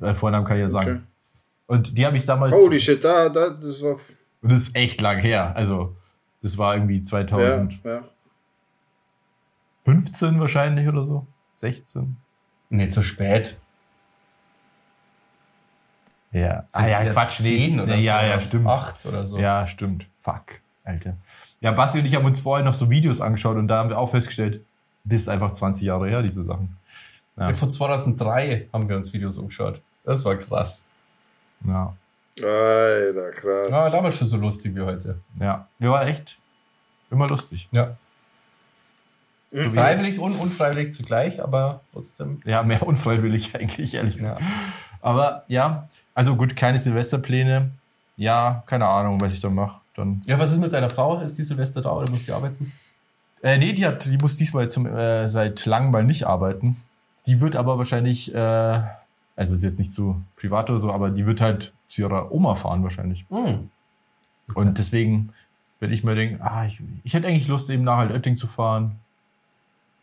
Äh, Vornamen kann ich ja sagen. Okay. Und die habe ich damals. Holy shit, da, da, das war. Und das ist echt lang her. Also, das war irgendwie Ja, 2015 ja. wahrscheinlich oder so. 16. Nee, zu spät. Ja. Ah ja, Quatsch. zehn oder ja, so. ja, stimmt. Acht oder so. Ja, stimmt. Fuck, Alter. Ja, Basti und ich haben uns vorher noch so Videos angeschaut und da haben wir auch festgestellt, das ist einfach 20 Jahre her, diese Sachen. Ja. Von 2003 haben wir uns Videos umgeschaut. Das war krass. Ja. Alter, krass. Ja, damals schon so lustig wie heute. Ja. Wir waren echt immer lustig. Ja. Mhm. Freiwillig und unfreiwillig zugleich, aber trotzdem. Ja, mehr unfreiwillig <laughs> eigentlich, ehrlich gesagt. Ja. Aber ja, also gut, keine Silvesterpläne. Ja, keine Ahnung, was ich dann mache. Dann. ja, was ist mit deiner Frau? Ist die Silvester da oder muss die arbeiten? Äh, nee, die hat, die muss diesmal zum, äh, seit langem mal nicht arbeiten. Die wird aber wahrscheinlich, äh, also ist jetzt nicht so privat oder so, aber die wird halt zu ihrer Oma fahren wahrscheinlich. Mhm. Und deswegen werde ich mir denken, ah, ich, ich hätte eigentlich Lust, eben nach Altötting zu fahren.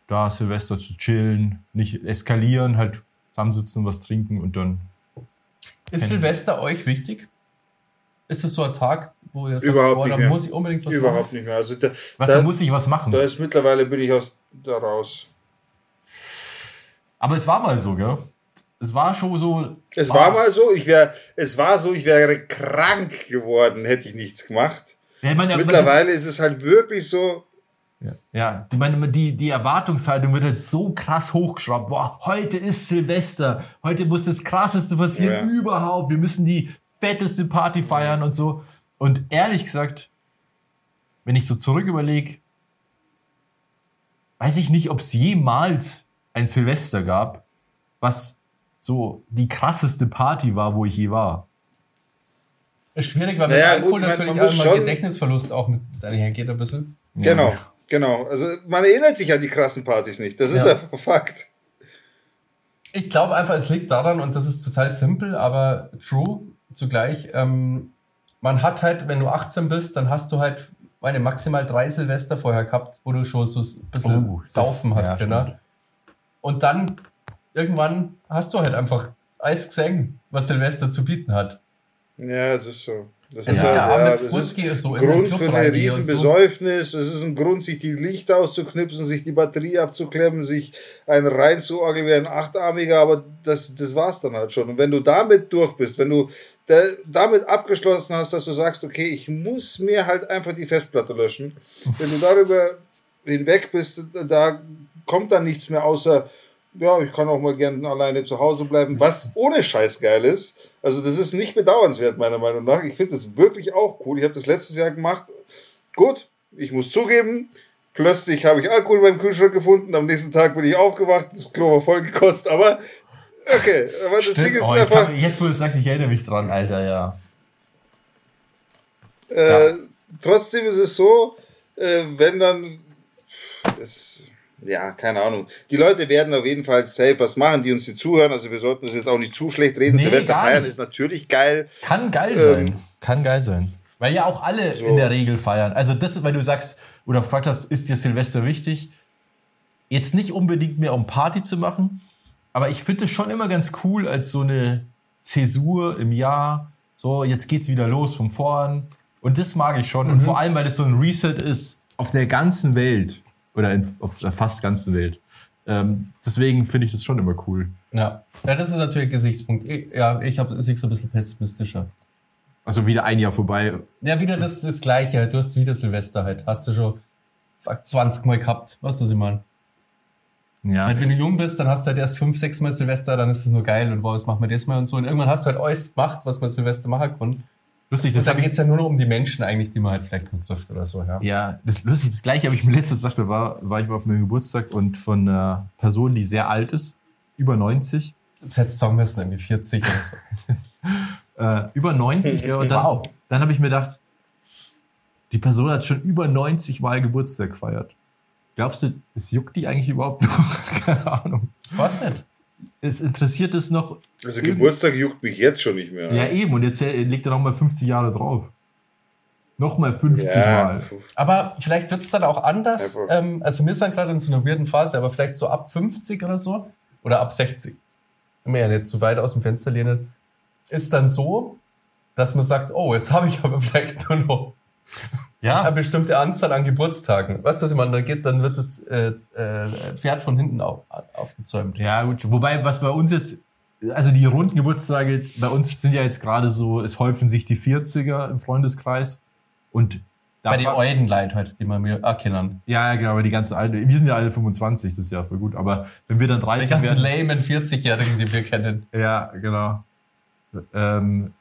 Da Silvester zu chillen, nicht eskalieren, halt zusammensitzen und was trinken und dann. Ist. Silvester euch wichtig? Ist es so ein Tag, wo ihr sagt, Überhaupt boah, nicht da mehr. muss ich unbedingt was Überhaupt nicht mehr. Also da, Was, da, da muss ich was machen. da ist mittlerweile bin ich aus da raus. Aber es war mal so, gell? Es war schon so. Es Ah. war mal so, ich wäre, es war so, ich wäre krank geworden, hätte ich nichts gemacht. Ja, ich meine, Mittlerweile ist es halt wirklich so, Ja, ja die, meine, die, die Erwartungshaltung wird jetzt so krass hochgeschraubt. Boah, heute ist Silvester. Heute muss das Krasseste passieren Ja. überhaupt. Wir müssen die fetteste Party feiern und so. Und ehrlich gesagt, wenn ich so zurück überlege, weiß ich nicht, ob es jemals ein Silvester gab, was so die krasseste Party war, wo ich je war. Ist schwierig, weil Naja, mit Alkohol gut, man- natürlich einmal schon- Gedächtnisverlust auch mit einhergeht ein bisschen. genau, genau. Also man erinnert sich an die krassen Partys nicht. Das ist Ja. einfach Fakt. Ich glaube einfach, es liegt daran, und das ist total simpel, aber true zugleich. Ähm, man hat halt, wenn du 18 bist, dann hast du halt meine maximal drei Silvester vorher gehabt, wo du schon so ein bisschen Oh, das- Saufen hast, ja, genau. stimmt. Und dann irgendwann hast du halt einfach alles gesehen, was Silvester zu bieten hat. Ja, es ist so. Das Es ist ja auch mit das ist so Grund für eine reingehe riesen und so. Es ist ein Grund, sich die Lichter auszuknipsen, sich die Batterie abzuklemmen, sich einen reinzuorgeln wie ein Achtarmiger, aber das, das war's dann halt schon. Und wenn du damit durch bist, wenn du da, damit abgeschlossen hast, dass du sagst, okay, ich muss mir halt einfach die Festplatte löschen, wenn du darüber hinweg bist, da kommt dann nichts mehr außer, ja, ich kann auch mal gerne alleine zu Hause bleiben, was ohne Scheiß geil ist. Also das ist nicht bedauernswert, meiner Meinung nach. Ich finde das wirklich auch cool. Ich habe das letztes Jahr gemacht. Gut, ich muss zugeben, plötzlich habe ich Alkohol beim Kühlschrank gefunden. Am nächsten Tag bin ich aufgewacht, das Klo war voll gekotzt. Aber okay, aber das Ding ist Oh, einfach, kann, jetzt, wo du sagst, ich erinnere mich dran, Alter, ja. äh, Ja. trotzdem ist es so, äh, wenn dann, das, ja, keine Ahnung. Die Leute werden auf jeden Fall safe was machen, die uns hier zuhören. Also wir sollten das jetzt auch nicht zu schlecht reden. Nee, Silvester feiern ist natürlich geil. Kann geil Ähm, sein. Kann geil sein. Weil ja auch alle So. in der Regel feiern. Also das, weil du sagst oder gefragt hast, ist dir Silvester wichtig? Jetzt nicht unbedingt mehr um Party zu machen, aber ich finde es schon immer ganz cool als so eine Zäsur im Jahr. So, jetzt geht's wieder los von vorn. Und das mag ich schon. Und vor allem, weil es so ein Reset ist auf der ganzen Welt. Oder in, auf der fast ganzen Welt. Ähm, deswegen finde ich das schon immer cool. Ja. ja, das ist natürlich ein Gesichtspunkt. Ich, ja, ich habe so ein bisschen pessimistischer. Also wieder ein Jahr vorbei. Ja, wieder das, das Gleiche. Du hast wieder Silvester halt. Hast du schon fuck, 20 Mal gehabt. Weißt du, was ich meine? Ja. Halt, wenn du jung bist, dann hast du halt erst fünf, sechs Mal Silvester, dann ist es nur geil und wow, was machen wir das mal und so. Und irgendwann hast du halt alles gemacht, was man Silvester machen konnte. Lustig, das habe ich geht es ja nur noch um die Menschen eigentlich, die man halt vielleicht nur trifft oder so, ja. Ja, das lustig, das gleiche habe ich mir letztes gesagt, da war, war ich mal auf einem Geburtstag und von einer Person, die sehr alt ist, über 90, Das hättest du sagen müssen, irgendwie 40 oder so. <laughs> äh, über 90, ja, und dann, Wow. dann habe ich mir gedacht, die Person hat schon über 90 Mal Geburtstag gefeiert. Glaubst du, das juckt die eigentlich überhaupt noch? <laughs> Keine Ahnung. Weiß nicht. Es interessiert es noch. Also Geburtstag juckt mich jetzt schon nicht mehr. Ja, eben, und jetzt äh, legt er nochmal 50 Jahre drauf. Nochmal 50 Ja, Mal. Aber vielleicht wird es dann auch anders. Ähm, also wir sind gerade in so einer weirden Phase, aber vielleicht so ab 50 oder so oder ab 60. Mehr nicht zu weit aus dem Fenster lehnen. Ist dann so, dass man sagt, oh, jetzt habe ich aber <laughs> vielleicht nur noch Ja, eine bestimmte Anzahl an Geburtstagen. Weißt du, was ich meine? Dann, geht, dann wird das äh, äh, Pferd von hinten auf, aufgezäumt. Ja, gut. Wobei, was bei uns jetzt, also die runden Geburtstage, bei uns sind ja jetzt gerade so, es häufen sich die 40er im Freundeskreis. Und da Bei den alten Leuten halt, die man mir erkennen. Ja, ja, genau, aber die ganzen alten, wir sind ja alle 25, das ist ja voll gut, aber wenn wir dann Die 30 ganzen werden. lamen 40-Jährigen, die wir kennen. Ja, genau. Ähm,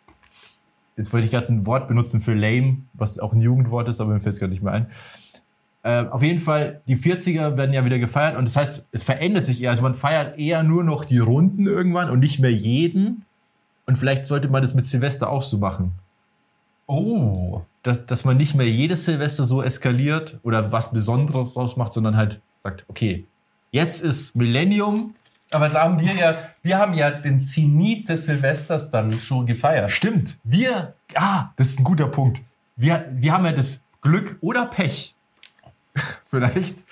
jetzt wollte ich gerade ein Wort benutzen für lame, was auch ein Jugendwort ist, aber mir fällt es gerade nicht mehr ein. Ähm, auf jeden Fall, die 40er werden ja wieder gefeiert und das heißt, es verändert sich eher. Also man feiert eher nur noch die Runden irgendwann und nicht mehr jeden. Und vielleicht sollte man das mit Silvester auch so machen. Oh. Dass, dass man nicht mehr jedes Silvester so eskaliert oder was Besonderes draus macht, sondern halt sagt, okay, jetzt ist Millennium, Aber da haben wir ja, wir haben ja den Zenit des Silvesters dann schon gefeiert. Stimmt. Wir, ah, das ist ein guter Punkt. Wir, wir haben ja das Glück oder Pech, <laughs> vielleicht,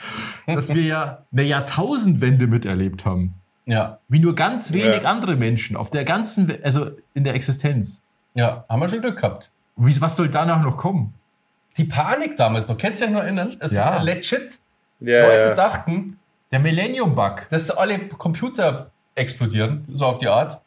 dass wir ja eine Jahrtausendwende miterlebt haben. Ja, Wie nur ganz wenig Ja. andere Menschen auf der ganzen, We- also in der Existenz. ja, haben wir schon Glück gehabt. Wie, was soll danach noch kommen? Die Panik damals noch, kennst du dich noch erinnern? Es Ja. war legit. Ja, Leute ja. dachten, Der Millennium-Bug. dass alle Computer explodieren, so auf die Art.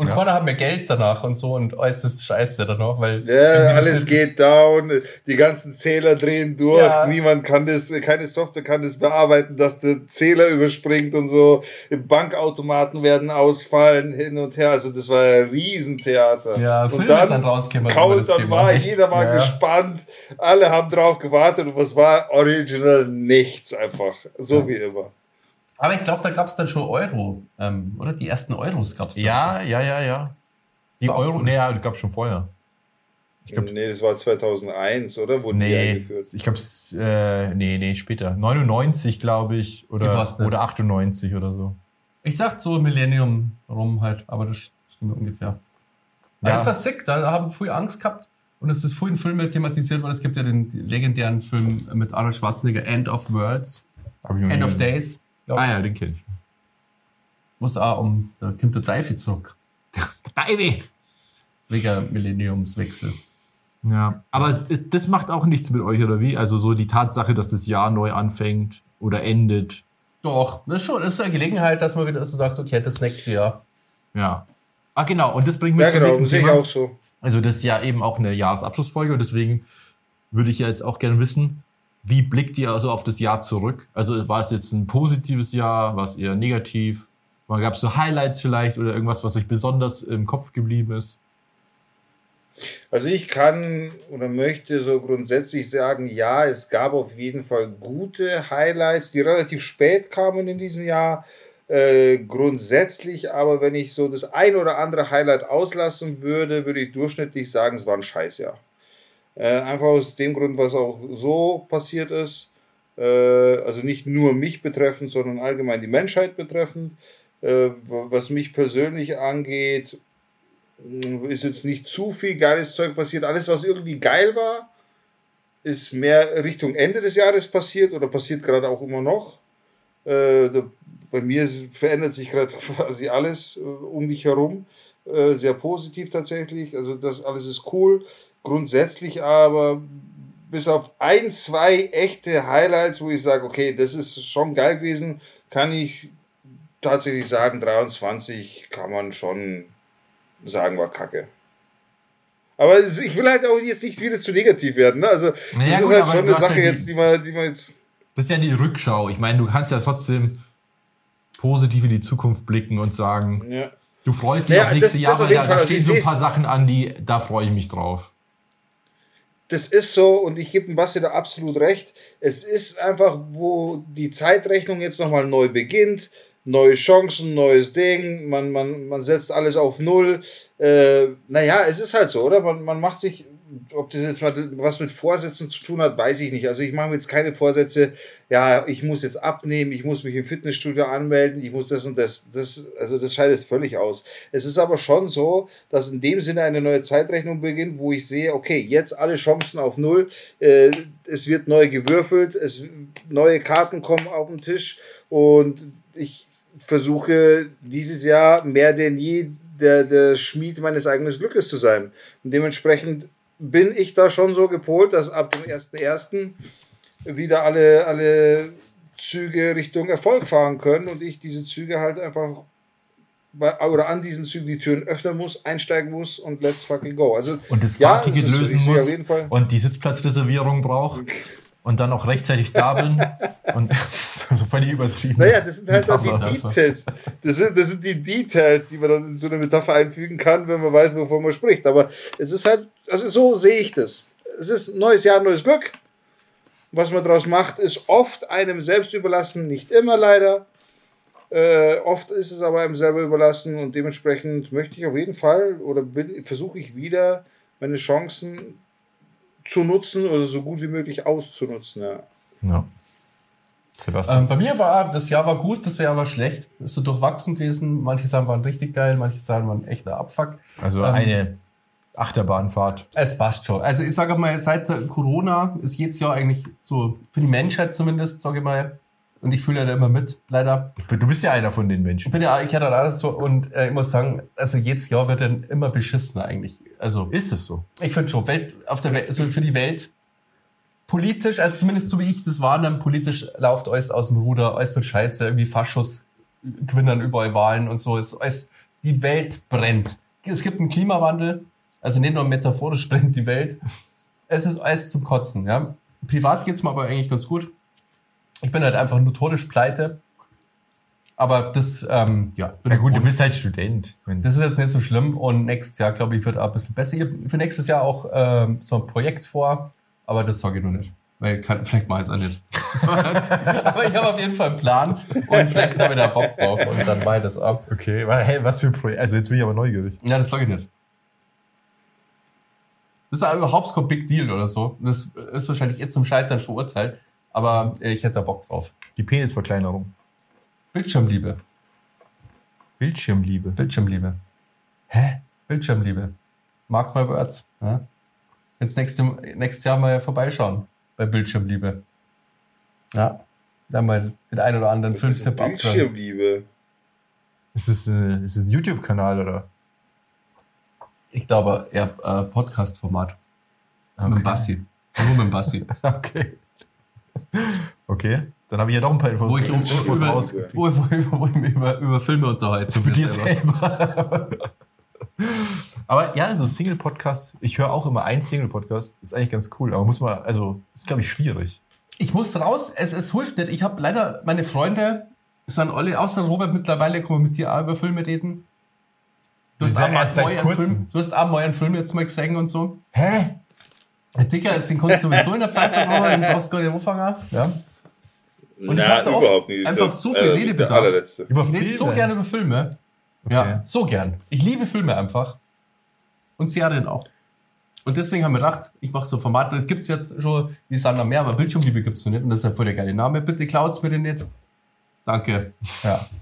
Und Ja. keiner hat mehr Geld danach und so und alles ist scheiße danach, weil Ja, alles geht down, die ganzen Zähler drehen durch, Ja. niemand kann das, keine Software kann das bearbeiten, dass der Zähler überspringt und so. Bankautomaten werden ausfallen, hin und her. Also das war ein Riesentheater. Ja, und Filme sind dann, rausgekommen. Thema. war Echt? jeder mal Ja, ja. gespannt, alle haben drauf gewartet und was war original nichts einfach. So wie immer. Aber ich glaube, da gab es dann schon Euro, ähm, oder? Die ersten Euros gab es Ja, ja, ja, ja. Die War Euro, nee, ja, gab schon vorher. Ich glaub- nee, das war 2001, oder? Wurden die Nee, eingeführt? ich glaube, äh, nee, nee, später. 99, glaube ich, Ich oder, nicht. oder 98 oder so. Ich dachte so Millennium rum halt, aber das stimmt ungefähr. Ja. Das war sick, da haben früh Angst gehabt. und es ist vorhin Filme thematisiert worden. Es gibt ja den legendären Film mit Arnold Schwarzenegger, End of Worlds, ich End of gesehen. Days. Ah ja, den kenne ich. Wo es auch um, da kommt der Teufel zurück. Ivy! Wegen Millenniumswechsel. Ja, aber es das macht auch nichts mit euch, oder wie? Also so die Tatsache, dass das Jahr neu anfängt oder endet. Doch, das ist schon, das ist eine Gelegenheit, dass man wieder so sagt, okay, das nächste Jahr. Ja. Ah, genau. Und das bringt mich Ja, zum genau, nächsten sehe ich Thema. auch so. Also das ist ja eben auch eine Jahresabschlussfolge und deswegen würde ich ja jetzt auch gerne wissen, wie blickt ihr also auf das Jahr zurück? Also war es jetzt ein positives Jahr, war es eher negativ? Gab es so Highlights vielleicht oder irgendwas, was euch besonders im Kopf geblieben ist? Also ich kann oder möchte so grundsätzlich sagen, ja, es gab auf jeden Fall gute Highlights, die relativ spät kamen in diesem Jahr. Äh, grundsätzlich, aber wenn ich so das ein oder andere Highlight auslassen würde, würde ich durchschnittlich sagen, es war ein Scheißjahr. Äh, einfach aus dem Grund, was auch so passiert ist. Äh, also nicht nur mich betreffend, sondern allgemein die Menschheit betreffend. Äh, was mich persönlich angeht, ist jetzt nicht zu viel geiles Zeug passiert. Alles, was irgendwie geil war, ist mehr Richtung Ende des Jahres passiert oder passiert gerade auch immer noch. Äh, bei mir verändert sich gerade <laughs> quasi alles äh, um mich herum. Sehr positiv tatsächlich. Also das alles ist cool. Grundsätzlich aber bis auf ein, zwei echte Highlights, wo ich sage, okay, das ist schon geil gewesen, kann ich tatsächlich sagen, 23 kann man schon sagen, war kacke. Aber ich will halt auch jetzt nicht wieder zu negativ werden. Ne? Also, das Naja, ist gut, halt aber schon eine hast ja Sache die- jetzt, die man, die man jetzt. Das ist ja die Rückschau. Ich meine, du kannst ja trotzdem positiv in die Zukunft blicken und sagen, Ja. du freust dich Ja, auf nächste das- Jahr, das weil da, Also stehen so ein paar Sachen an, die, da freue ich mich drauf. Das ist so und ich gebe dem Basti da absolut recht. Es ist einfach, wo die Zeitrechnung jetzt nochmal neu beginnt. Neue Chancen, neues Ding, man, man, man setzt alles auf Null. Äh, naja, es ist halt so, oder? Man, man macht sich, ob das jetzt mal was mit Vorsätzen zu tun hat, weiß ich nicht. Also ich mache mir jetzt keine Vorsätze, ja, ich muss jetzt abnehmen, ich muss mich im Fitnessstudio anmelden, ich muss das und das. das also das scheidet völlig aus. Es ist aber schon so, dass in dem Sinne eine neue Zeitrechnung beginnt, wo ich sehe, okay, jetzt alle Chancen auf Null, äh, es wird neu gewürfelt, es, neue Karten kommen auf den Tisch und ich versuche dieses Jahr mehr denn je der, der Schmied meines eigenen Glückes zu sein. Und dementsprechend bin ich da schon so gepolt, dass ab dem 1.1. wieder alle, alle Züge Richtung Erfolg fahren können und ich diese Züge halt einfach bei, oder an diesen Zügen die Türen öffnen muss, einsteigen muss und let's fucking go. Also Und das Ja, Fahrticket ist- lösen muss auf jeden Fall. und die Sitzplatzreservierung braucht <laughs> und dann auch rechtzeitig da bin <laughs> und <laughs> so völlig übertrieben. Naja, das sind halt dann die Metapher. Details. Das sind, das sind die Details, die man dann in so eine Metapher einfügen kann, wenn man weiß, wovon man spricht. Aber es ist halt, also so sehe ich das. Es ist neues Jahr, neues Glück. Was man daraus macht, ist oft einem selbst überlassen, nicht immer leider. Äh, oft ist es aber einem selber überlassen und dementsprechend möchte ich auf jeden Fall oder versuche ich wieder meine Chancen zu nutzen oder so gut wie möglich auszunutzen. Ja. Ja. Sebastian. Ähm, bei mir war das Jahr war gut, das Jahr war schlecht. Ist so durchwachsen gewesen. Manche Sachen waren richtig geil, manche Sachen waren echter Abfuck. also ähm, eine Achterbahnfahrt. Es passt schon. Also ich sage mal, seit Corona ist jedes Jahr eigentlich so, für die Menschheit zumindest, sage ich mal, und ich fühle ja da immer mit, leider. Du bist ja einer von den Ich Menschen. bin ja, ich hatte alles so und äh, ich muss sagen, also jedes Jahr wird dann immer beschissener eigentlich. Also Ist es so? ich finde schon, Welt, auf der Welt, so für die Welt, politisch, also zumindest so wie ich das wahrnehme, politisch läuft alles aus dem Ruder, alles wird scheiße, irgendwie Faschos gewinnen dann überall Wahlen und so, es, alles, die Welt brennt. Es gibt einen Klimawandel, also nicht nur metaphorisch <laughs> brennt die Welt, es ist alles zum Kotzen, ja. Privat geht's mir aber eigentlich ganz gut. Ich bin halt einfach notorisch pleite, aber das, ähm, ja, Ja gut, du bist halt Student. Das ist jetzt nicht so schlimm und nächstes Jahr, glaube ich, wird auch ein bisschen besser. Ich für nächstes Jahr auch ähm, so ein Projekt vor, aber das sage ich noch nicht. Weil kann, vielleicht mal es auch nicht. <laughs> aber ich habe auf jeden Fall einen Plan und vielleicht habe ich da Bock drauf und dann mache ich das ab. Okay, weil, hey, was für ein Projekt? Also jetzt bin ich aber neugierig. Ja, das sage ich nicht. Das ist überhaupt kein Big Deal oder so. Das ist wahrscheinlich jetzt zum Scheitern verurteilt, aber äh, ich hätte da Bock drauf. Die Penisverkleinerung. Bildschirmliebe. Bildschirmliebe. Bildschirmliebe. Hä? Bildschirmliebe. Mark my words. Ja? jetzt nächste, nächstes Jahr mal vorbeischauen bei Bildschirmliebe. Ja, dann mal den einen oder anderen Filmtipp abhören. Bildschirmliebe. Ist es, äh, ist es ein YouTube-Kanal oder? Ich glaube eher äh, Podcast-Format. Mit dem Bassi. Nur mit dem Bassi. <laughs> Okay. <laughs> Okay, dann habe ich ja noch ein paar Infos, Wo ich Infos über- raus. wo, wo, wo ich mich über, über Filme unterhalte. Zu mit dir selber. <laughs> aber ja, so Single-Podcasts, ich höre auch immer einen Single-Podcast, ist eigentlich ganz cool, aber muss man, also, ist glaube ich schwierig. Ich muss raus, es, es hilft nicht. Ich habe leider meine Freunde, sind alle, außer Robert mittlerweile, kommen mit dir auch über Filme reden. Du Wir hast, auch mal einen. Film, du hast auch mal einen Film jetzt mal gesehen und so. Hä? Dicker, den kannst du sowieso in der Pfeife <laughs> rauchen, du brauchst gar anfangen. Ja? Und ich Na, da oft überhaupt nicht. einfach so viel äh, Redebedarf. Der. Über Ich rede so gerne über Filme. Okay. Ja, so gern. Ich liebe Filme einfach. Und Serien auch. Und deswegen haben wir gedacht, ich mache so Formate. Das gibt's jetzt schon, die sind noch mehr, aber Bildschirmliebe gibt's noch nicht. Und das ist ja voll der geile Name. Bitte klaut's mir den nicht. Danke. Ja. <laughs>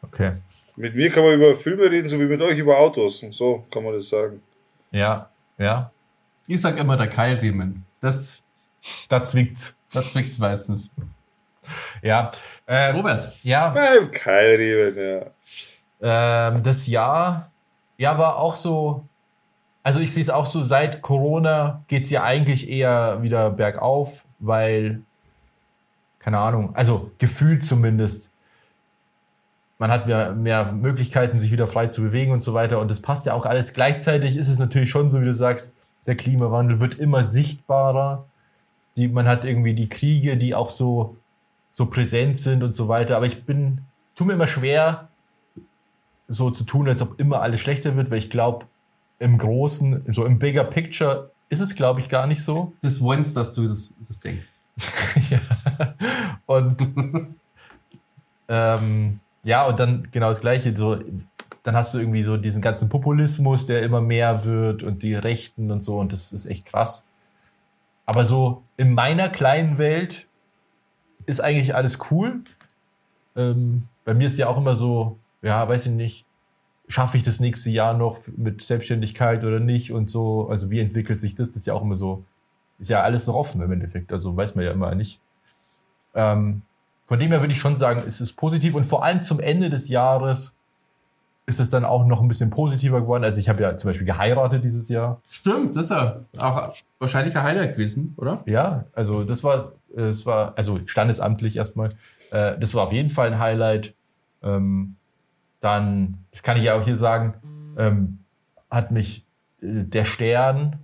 Okay. Mit mir kann man über Filme reden, so wie mit euch über Autos. So kann man das sagen. Ja, ja. Ich sag immer der Keilriemen. Das, Da zwickt's. das zwickt's meistens. Ja. Äh, Robert, ja, Beim Keilriemen, ja. ähm, das Jahr, ja, war auch so, also ich sehe es auch so, seit Corona geht's ja eigentlich eher wieder bergauf, weil, keine Ahnung, also gefühlt zumindest, man hat mehr, mehr Möglichkeiten, sich wieder frei zu bewegen und so weiter und das passt ja auch alles. Gleichzeitig ist es natürlich schon so, wie du sagst, der Klimawandel wird immer sichtbarer. Die, man hat irgendwie die Kriege, die auch so, so präsent sind und so weiter. Aber ich bin, tue mir immer schwer, so zu tun, als ob immer alles schlechter wird, weil ich glaube, im Großen, so im Bigger Picture ist es, glaube ich, gar nicht so. das wollen's, dass du das, das denkst. <laughs> ja. Und <laughs> ähm, ja, und dann genau das Gleiche. So, dann hast du irgendwie so diesen ganzen Populismus, der immer mehr wird und die Rechten und so, und das ist echt krass. Aber so in meiner kleinen Welt ist eigentlich alles cool. Ähm, bei mir ist ja auch immer so, ja, weiß ich nicht, schaffe ich das nächste Jahr noch mit Selbstständigkeit oder nicht und so. Also wie entwickelt sich das? Das ist ja auch immer so, ist ja alles noch offen im Endeffekt. Also weiß man ja immer nicht. Ähm, von dem her würde ich schon sagen, es ist positiv und vor allem zum Ende des Jahres ist es dann auch noch ein bisschen positiver geworden. Also ich habe ja zum Beispiel geheiratet dieses Jahr. Stimmt, das ist ja auch wahrscheinlich ein Highlight gewesen, oder? Ja, also das war, es war, also standesamtlich erstmal. Äh, das war auf jeden Fall ein Highlight. Ähm, dann, das kann ich ja auch hier sagen, ähm, hat mich äh, der Stern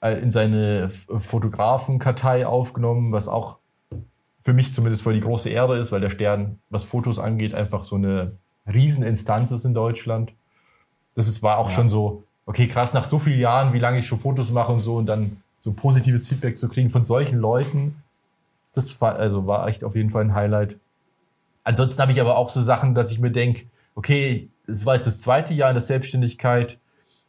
äh, in seine Fotografenkartei aufgenommen, was auch für mich zumindest voll die große Ehre ist, weil der Stern, was Fotos angeht, einfach so eine Rieseninstanz ist in Deutschland. Das ist, war auch Ja. schon so, okay, krass, nach so vielen Jahren, wie lange ich schon Fotos mache und so, und dann so positives Feedback zu kriegen von solchen Leuten, das war, also war echt auf jeden Fall ein Highlight. Ansonsten habe ich aber auch so Sachen, dass ich mir denke, okay, es war jetzt das zweite Jahr in der Selbstständigkeit.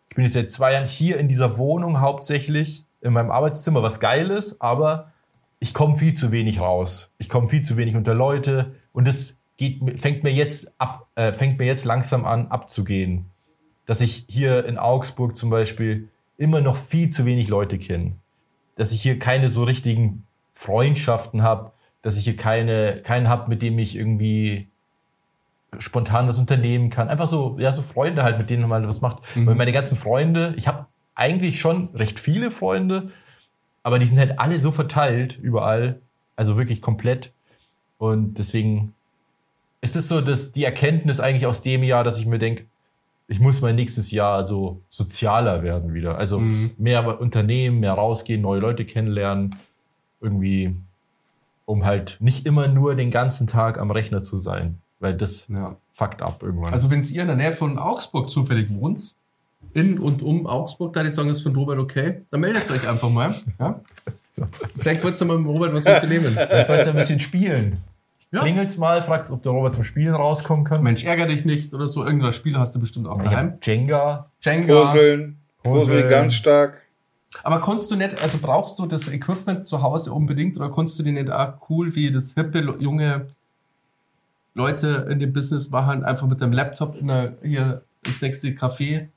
Ich bin jetzt seit zwei Jahren hier in dieser Wohnung hauptsächlich, in meinem Arbeitszimmer, was geil ist, aber ich komme viel zu wenig raus. Ich komme viel zu wenig unter Leute und das geht, fängt mir jetzt ab, äh, fängt mir jetzt langsam an abzugehen. Dass ich hier in Augsburg zum Beispiel immer noch viel zu wenig Leute kenne. Dass ich hier keine so richtigen Freundschaften habe, dass ich hier keine, keinen habe, mit dem ich irgendwie spontan das unternehmen kann. Einfach so, ja, so Freunde halt, mit denen man was macht. Mhm. Weil meine ganzen Freunde, ich habe eigentlich schon recht viele Freunde, aber die sind halt alle so verteilt überall, also wirklich komplett. Und deswegen ist das so, dass die Erkenntnis eigentlich aus dem Jahr, dass ich mir denke, ich muss mein nächstes Jahr so sozialer werden wieder. Also Mhm. mehr Unternehmen, mehr rausgehen, neue Leute kennenlernen, irgendwie, um halt nicht immer nur den ganzen Tag am Rechner zu sein, weil das Ja. fuckt ab irgendwann. Also, wenn ihr in der Nähe von Augsburg zufällig wohnt, in und um Augsburg, da die sagen, ist von Robert okay, dann meldet euch einfach mal. Ja? <laughs> Vielleicht ihr mal mit Robert was unternehmen. Jetzt wollt ihr ein bisschen spielen. Ja. Klingelt's mal, fragt, ob der Robert zum Spielen rauskommen kann. Mensch, ärger dich nicht oder so. Irgendwas Spiel hast du bestimmt auch ich daheim. Jenga. Jenga. Puzzeln. Puzzeln ganz stark. Aber konntest du nicht, also brauchst du das Equipment zu Hause unbedingt oder konntest du dir nicht auch cool wie das hippe, junge Leute in dem Business machen, einfach mit dem Laptop in der, hier ins nächste Café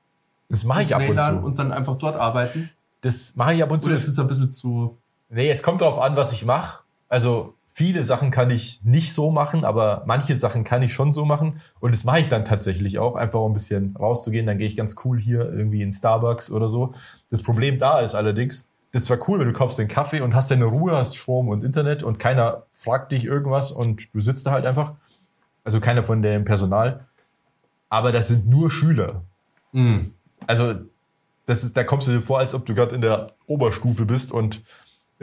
Das mache ich ab und zu. und dann einfach dort arbeiten? das mache ich ab und zu. Oder ist es ein bisschen zu. Nee, es kommt darauf an, was ich mache. Also viele Sachen kann ich nicht so machen, aber manche Sachen kann ich schon so machen. Und das mache ich dann tatsächlich auch, einfach um ein bisschen rauszugehen. Dann gehe ich ganz cool hier irgendwie in Starbucks oder so. Das Problem da ist allerdings, das ist zwar cool, wenn du kaufst den Kaffee und hast deine Ruhe, hast Strom und Internet und keiner fragt dich irgendwas und du sitzt da halt einfach. Also keiner von dem Personal. Aber das sind nur Schüler. Mm. Also das ist, da kommst du dir vor, als ob du gerade in der Oberstufe bist und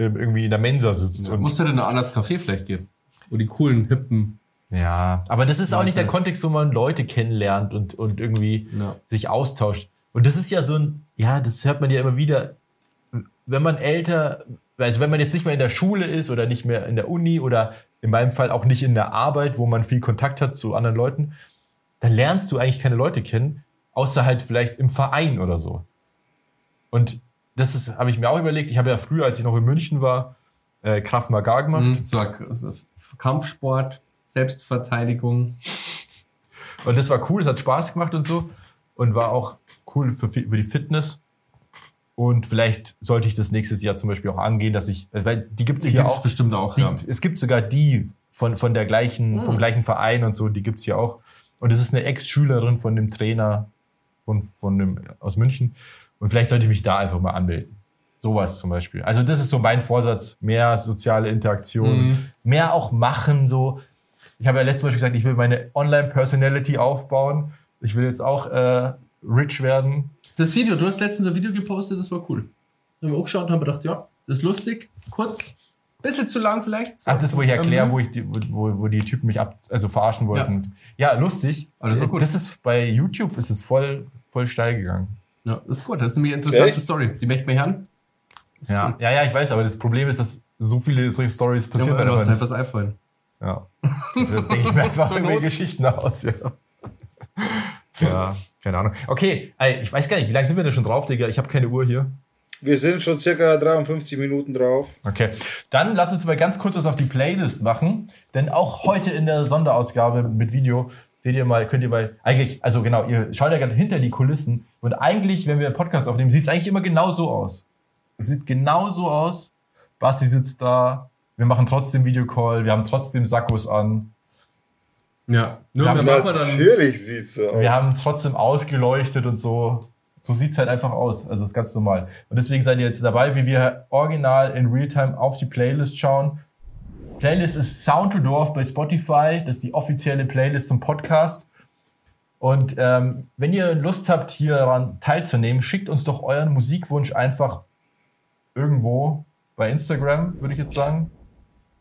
irgendwie in der Mensa sitzt. Ja, und muss ja dann ein anderes Café vielleicht geben. Wo die coolen, hippen. Ja, aber das ist auch nicht der Leute. Kontext, wo man Leute kennenlernt und, und irgendwie Ja. sich austauscht. Und das ist ja so ein, ja, das hört man ja immer wieder, wenn man älter, also wenn man jetzt nicht mehr in der Schule ist oder nicht mehr in der Uni oder in meinem Fall auch nicht in der Arbeit, wo man viel Kontakt hat zu anderen Leuten, dann lernst du eigentlich keine Leute kennen, außer halt vielleicht im Verein oder so. Und das ist, habe ich mir auch überlegt. Ich habe ja früher, als ich noch in München war, äh, Kraft Maga gemacht. Mhm. So, so Kampfsport, Selbstverteidigung. Und das war cool, es hat Spaß gemacht und so. Und war auch cool für, für die Fitness. Und vielleicht sollte ich das nächstes Jahr zum Beispiel auch angehen, dass ich, weil die gibt es Die hier gibt's auch. bestimmt auch. Die, ja. Es gibt sogar die von, von der gleichen, Mhm. vom gleichen Verein und so, die gibt es hier auch. Und es ist eine Ex-Schülerin von dem Trainer von, von dem, aus München. Und vielleicht sollte ich mich da einfach mal anmelden. Sowas zum Beispiel. Also das ist so mein Vorsatz. Mehr soziale Interaktion, Mhm. mehr auch machen, so. Ich habe ja letztes Mal schon gesagt, ich will meine Online-Personality aufbauen. Ich will jetzt auch äh, rich werden. Das Video, du hast letztens ein Video gepostet, das war cool. Da haben wir auch geschaut und haben gedacht, ja, das ist lustig, kurz, bisschen zu lang vielleicht. Ach, das, wo ich erkläre, Ähm, wo, ich die, wo, wo die Typen mich ab, also verarschen wollten. Ja, lustig. Aber das gut. Das ist bei YouTube ist es voll, voll steil gegangen. Ja, das ist gut, das ist nämlich eine interessante Echt? Story. Die möchte ich mir hören. Das Ja. cool. ja, ja, ich weiß, aber das Problem ist, dass so viele solche Stories Ja, passieren aber du hast halt was einfallen. Ja. Da <laughs> denke ich mir einfach Not. Geschichten aus, ja. <laughs> Ja, keine Ahnung. Okay, ich weiß gar nicht, wie lange sind wir denn schon drauf, Digga? Ich habe keine Uhr hier. Wir sind schon circa 53 Minuten drauf. Okay, dann lass uns mal ganz kurz was auf die Playlist machen, denn auch heute in der Sonderausgabe mit Video seht ihr mal, könnt ihr mal, eigentlich, also genau, ihr schaut ja gerade hinter die Kulissen und eigentlich, wenn wir einen Podcast aufnehmen, sieht es eigentlich immer genau so aus. Es sieht genau so aus. Basti sitzt da, wir machen trotzdem Videocall, wir haben trotzdem Sakkos an, Ja, nur wir dann. Natürlich sieht's so aus. wir haben es trotzdem ausgeleuchtet und so. So sieht's halt einfach aus. Also ist ganz normal. Und deswegen seid ihr jetzt dabei, wie wir original in Realtime auf die Playlist schauen. Playlist ist Sound to Dorf bei Spotify. Das ist die offizielle Playlist zum Podcast. Und ähm, wenn ihr Lust habt, hier daran teilzunehmen, schickt uns doch euren Musikwunsch einfach irgendwo bei Instagram, würde ich jetzt sagen.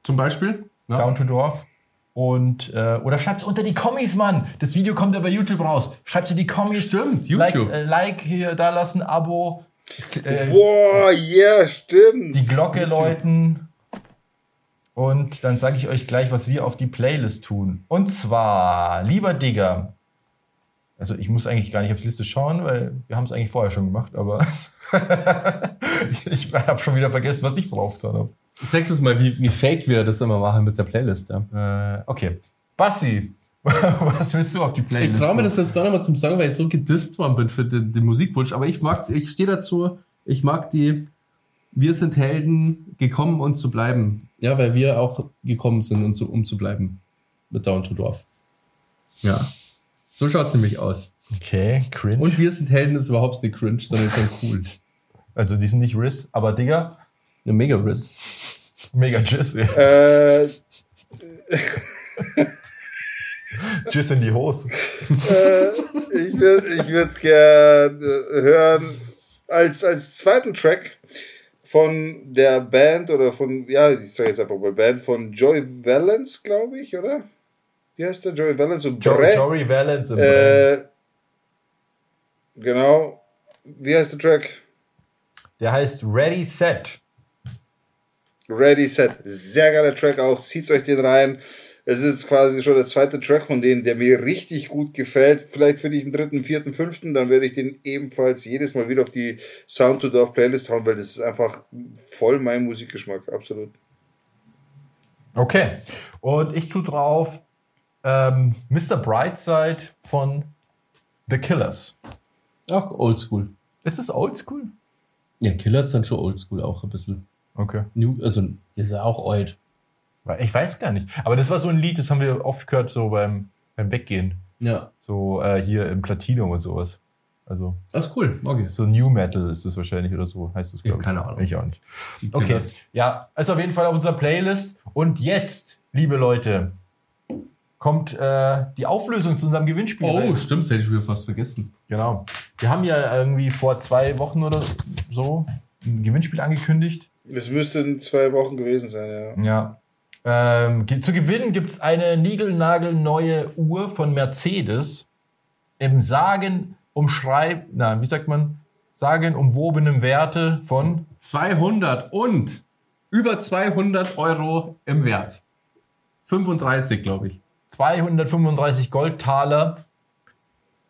Zum Beispiel. Ja. Down to Dorf. Und, äh, oder schreibt's unter die Kommis, Mann. Das Video kommt ja bei YouTube raus. Schreibt's in die Kommis. Stimmt, Like, YouTube. äh, like hier da lassen, Abo. Äh, Boah, yeah, stimmt. die Glocke YouTube. läuten. Und dann sage ich euch gleich, was wir auf die Playlist tun. Und zwar, lieber Digger. Also ich muss eigentlich gar nicht aufs Liste schauen, weil wir haben es eigentlich vorher schon gemacht, aber <laughs> ich habe schon wieder vergessen, was ich drauf getan habe. Zeigst uns mal, wie, wie fake wir das immer machen mit der Playlist. Ja. Äh, okay. Bassi, <laughs> was willst du auf die Ich Playlist? traue mir das jetzt gar nicht mal zum Sagen, weil ich so gedisst worden bin für den, den Musikwunsch. Aber ich mag, ich stehe dazu, ich mag die Wir sind Helden, gekommen und zu bleiben. Ja, weil wir auch gekommen sind, um zu, um zu bleiben. Mit Down to Dorf. Ja. So schaut's nämlich aus. Okay, cringe. Und wir sind Helden ist überhaupt nicht cringe, sondern ist dann cool. <laughs> also die sind nicht Riss, aber Digga, Eine mega Riss. mega Jizz. ey. Äh, <laughs> Jizz in die Hose. <laughs> äh, ich würde ich würd gerne hören als, als zweiten Track von der Band oder von, ja, ich sage jetzt einfach mal Band von Joy Valence, glaube ich, oder? Wie heißt der? Joy Valence und Jo Brett. Jory Valence im Brand. Äh, genau. Wie heißt der Track? Der heißt Ready Set. Ready Set. Sehr geiler Track auch. Zieht euch den rein. Es ist jetzt quasi schon der zweite Track von denen, der mir richtig gut gefällt. Vielleicht finde ich den dritten, vierten, fünften, dann werde ich den ebenfalls jedes Mal wieder auf die Sound to Dorf Playlist hauen, weil das ist einfach voll mein Musikgeschmack. Absolut. Okay. Und ich tue drauf ähm, Mr. Brightside von The Killers. Ach, oldschool. Ist es oldschool? Ja, Killer ist dann schon oldschool auch ein bisschen. Okay. New, also, ist ja auch alt. Ich weiß gar nicht. Aber das war so ein Lied, das haben wir oft gehört, so beim, beim Weggehen. Ja. So äh, hier im Platinum und sowas. Also Das ist cool. Okay. so New Metal ist das wahrscheinlich oder so, heißt das, Ja, glaube ich. keine Ahnung. Ich auch nicht. Okay. Ja, ist auf jeden Fall auf unserer Playlist. Und jetzt, liebe Leute, kommt äh, die Auflösung zu unserem Gewinnspiel. Oh, stimmt, das hätte ich wieder fast vergessen. Genau. Wir haben ja irgendwie vor zwei Wochen oder so ein Gewinnspiel angekündigt. Das müsste in zwei Wochen gewesen sein, ja. Ja. Ähm, zu gewinnen gibt es eine niegelnagelneue Uhr von Mercedes im sagen umschreib, na, wie sagt man, sagen umwobenen Werte von 200 und über 200 Euro im Wert. 35, glaube ich. 235 Goldtaler.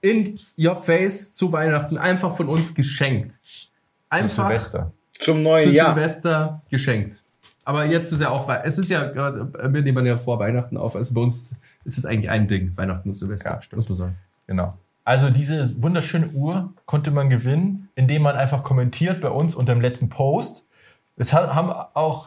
In your face zu Weihnachten. Einfach von uns geschenkt. Zu Einfach Silvester. Zum zu neuen Jahr. Silvester geschenkt. Aber jetzt ist ja auch, es ist ja gerade, wir nehmen ja vor Weihnachten auf. Also bei uns ist es eigentlich ein Ding, Weihnachten und Silvester. Ja, stimmt. muss man sagen. Genau. Also diese wunderschöne Uhr konnte man gewinnen, indem man einfach kommentiert bei uns unter dem letzten Post. Es ha- haben auch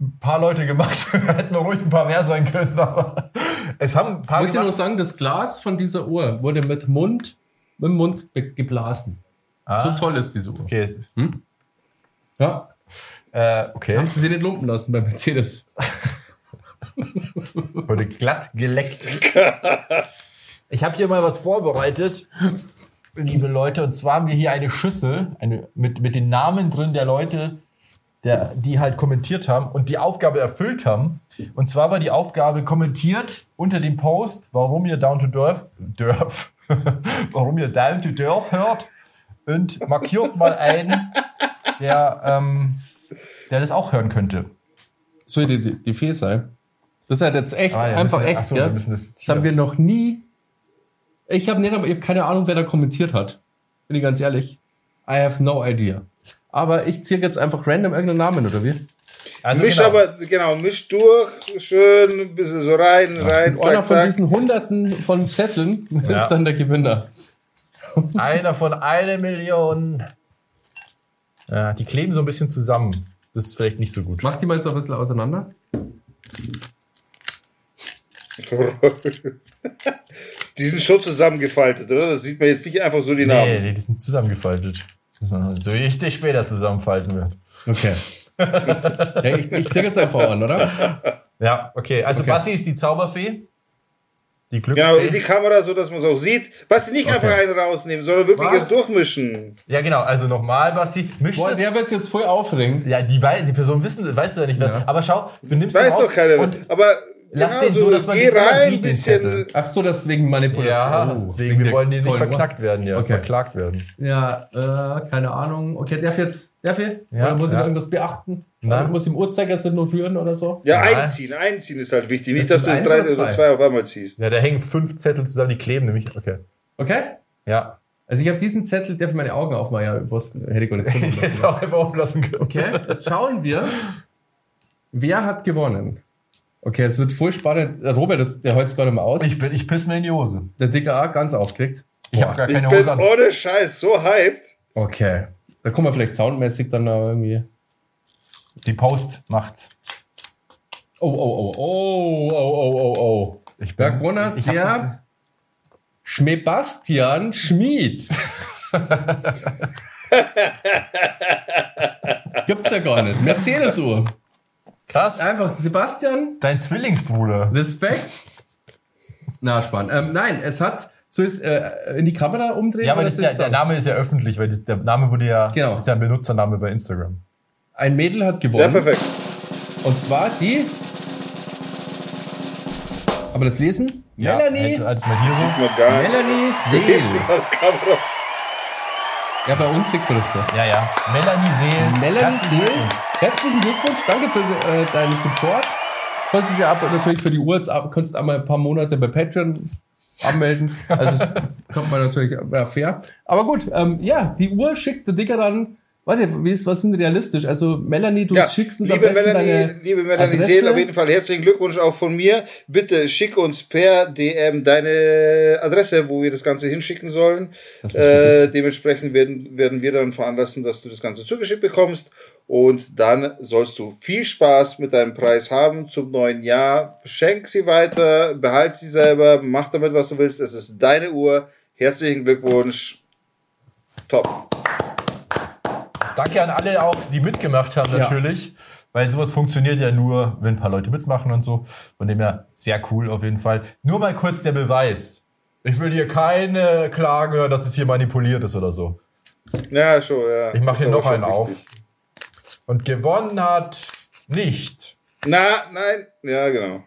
ein paar Leute gemacht. <laughs> Hätten noch ruhig ein paar mehr sein können, aber es haben ein paar Ich wollte nur sagen, das Glas von dieser Uhr wurde mit Mund, mit Mund geblasen. Ah, So toll ist diese Uhr. Okay, jetzt ist- Ja. Äh, okay. Haben sie sich nicht lumpen lassen bei Mercedes. <laughs> Wurde glatt geleckt. <laughs> Ich habe hier mal was vorbereitet, liebe Leute. Und zwar haben wir hier eine Schüssel eine, mit, mit den Namen drin der Leute, der, die halt kommentiert haben und die Aufgabe erfüllt haben. Und zwar war die Aufgabe kommentiert unter dem Post, warum ihr Down to Dorf, Dorf <laughs> warum ihr Down to Dorf hört und markiert mal einen, der, ähm, der das auch hören könnte. So die, die, die Fee sei. Das ist halt jetzt echt, Ah ja, einfach müssen echt, so, gell? das Das haben wir noch nie. Ich habe nicht, aber ich habe keine Ahnung, wer da kommentiert hat. Bin ich ganz ehrlich. I have no idea. Aber ich ziehe jetzt einfach random irgendeinen Namen, oder wie? Also misch genau. aber, genau, misch durch, schön, ein bisschen so rein, rein, Und einer zack, von zack. diesen hunderten von Zetteln <laughs> Ja. ist dann der Gewinner. Einer von einer Million. Ja, die kleben so ein bisschen zusammen. Das ist vielleicht nicht so gut. Mach die mal so ein bisschen auseinander. <laughs> Die sind schon zusammengefaltet, oder? Das sieht man jetzt nicht einfach so die Nee, Namen. nee, die sind zusammengefaltet. So wie ich dich später zusammenfalten wird. Okay. <laughs> ja, ich ich ziehe jetzt einfach an, oder? Ja, okay. Also Okay. Bassi ist die Zauberfee. Die Genau, in die. Kamera, so dass man es auch sieht. Was nicht einfach einen rausnehmen, sondern wirklich Was? jetzt durchmischen. Ja, genau. Also nochmal, Bassi. Misch Boah, das. der wird jetzt voll aufregen. Ja, die, die Person wissen, weißt du ja nicht. wer- Ja. Aber schau, du nimmst Weiß doch keiner. Aber lass genau den so, dass man geh den rein, sieht, den bisschen. Zettel. Ach so, deswegen Manipulation. ja, Oh, wegen, wegen wir der wollen die nicht tollen Uhr. verknackt werden, ja. Okay. Verklagt werden. Ja, äh, keine Ahnung. Okay, darf jetzt, darf ich? Ja, oder muss ich ja. irgendwas beachten? Oder muss ich im Uhrzeigersinn noch rühren oder so? Ja, Nein. einziehen. Einziehen ist halt wichtig. Nicht, Das dass du es eins drei oder oder zwei? zwei auf einmal ziehst. Ja, da hängen fünf Zettel zusammen, die kleben nämlich. Okay. Okay? Ja. Also ich habe diesen Zettel, darf ich meine Augen aufmachen? Ja, was hätte ich gar nicht <laughs> Ich auch einfach auflassen können. Okay, jetzt schauen wir. Wer hat gewonnen? Okay, es wird voll spannend. Robert, das, der gar nicht mehr aus. Ich, bin, ich piss mir in die Hose. der Dicke A ganz aufgeregt. Ich habe gar Ich keine bin Hose an. ohne Scheiß so hyped. Okay. Da kommen wir vielleicht soundmäßig dann noch irgendwie. Die Post macht. Oh, oh, oh, oh, oh, oh, oh, oh. Ich Wer gewonnen hat? ich hab Der Schmebastian Schmid. <laughs> Gibt's ja gar nicht. Mercedes-Uhr. Krass. Einfach Sebastian, Dein Zwillingsbruder. Respekt. Na, spannend. Ähm, nein, es hat, so ist, äh, in die Kamera umdrehen. Ja, aber das ist ja, ist der so? Name ist ja öffentlich, weil das, der Name wurde ja, Genau. ist ja ein Benutzername bei Instagram. Ein Mädel hat Ja, gewonnen. perfekt. und zwar die. Aber das Lesen? Melanie. Ja, als mal hier so. Melanie Seel. Ja, bei uns sieht man das so. Ja, ja. Melanie Seel. Melanie Seel, herzlichen Glückwunsch. Danke für äh, deinen Support. Konntest ja ab, natürlich für die Uhr, jetzt ab, konntest einmal ein paar Monate bei Patreon anmelden. Also das <laughs> kommt man natürlich ja, fair. Aber gut, ähm, ja, die Uhr schickt der Dicker dann Warte, wie ist, was sind realistisch? Also Melanie, du Ja, schickst uns am besten Melanie, deine liebe Melanie Adresse. Seel, auf jeden Fall herzlichen Glückwunsch auch von mir. Bitte schick uns per DM deine Adresse, wo wir das Ganze hinschicken sollen. Äh, dementsprechend werden, werden wir dann veranlassen, dass du das Ganze zugeschickt bekommst. Und dann sollst du viel Spaß mit deinem Preis haben zum neuen Jahr. Schenk sie weiter, behalt sie selber, mach damit, was du willst. Es ist deine Uhr. Herzlichen Glückwunsch. Top. Danke an alle auch, die mitgemacht haben Ja. natürlich. Weil sowas funktioniert ja nur, wenn ein paar Leute mitmachen und so. Von dem her sehr cool auf jeden Fall. Nur mal kurz der Beweis. Ich will hier keine Klagen hören, dass es hier manipuliert ist oder so. Ja, schon, ja. Ich mach Ist hier noch einen auf. Und gewonnen hat nicht. Na, nein, ja, genau.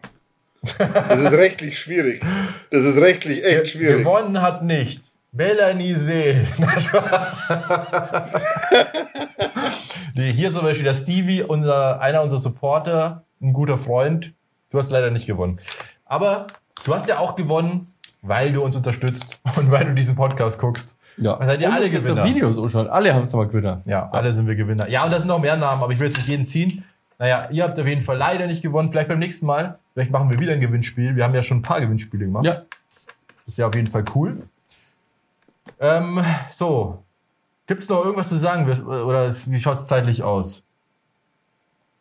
Das ist rechtlich schwierig. Das ist rechtlich echt schwierig. Gewonnen hat nicht. Melanie Seel. <laughs> nee, hier zum Beispiel der Stevie, unser, einer unserer Supporter, ein guter Freund. Du hast leider nicht gewonnen. Aber du hast ja auch gewonnen, weil du uns unterstützt <laughs> und weil du diesen Podcast guckst. Ja. Dann seid ihr Und alle uns jetzt Gewinner. Videos anschauen. Alle haben es mal Gewinner. Ja, alle sind wir Gewinner. Ja, und da sind noch mehr Namen, aber ich will jetzt nicht jeden ziehen. Naja, ihr habt auf jeden Fall leider nicht gewonnen. Vielleicht beim nächsten Mal. Vielleicht machen wir wieder ein Gewinnspiel. Wir haben ja schon ein paar Gewinnspiele gemacht. Ja. Das wäre auf jeden Fall cool. Ähm, so. Gibt es noch irgendwas zu sagen? Oder ist- wie schaut es zeitlich aus?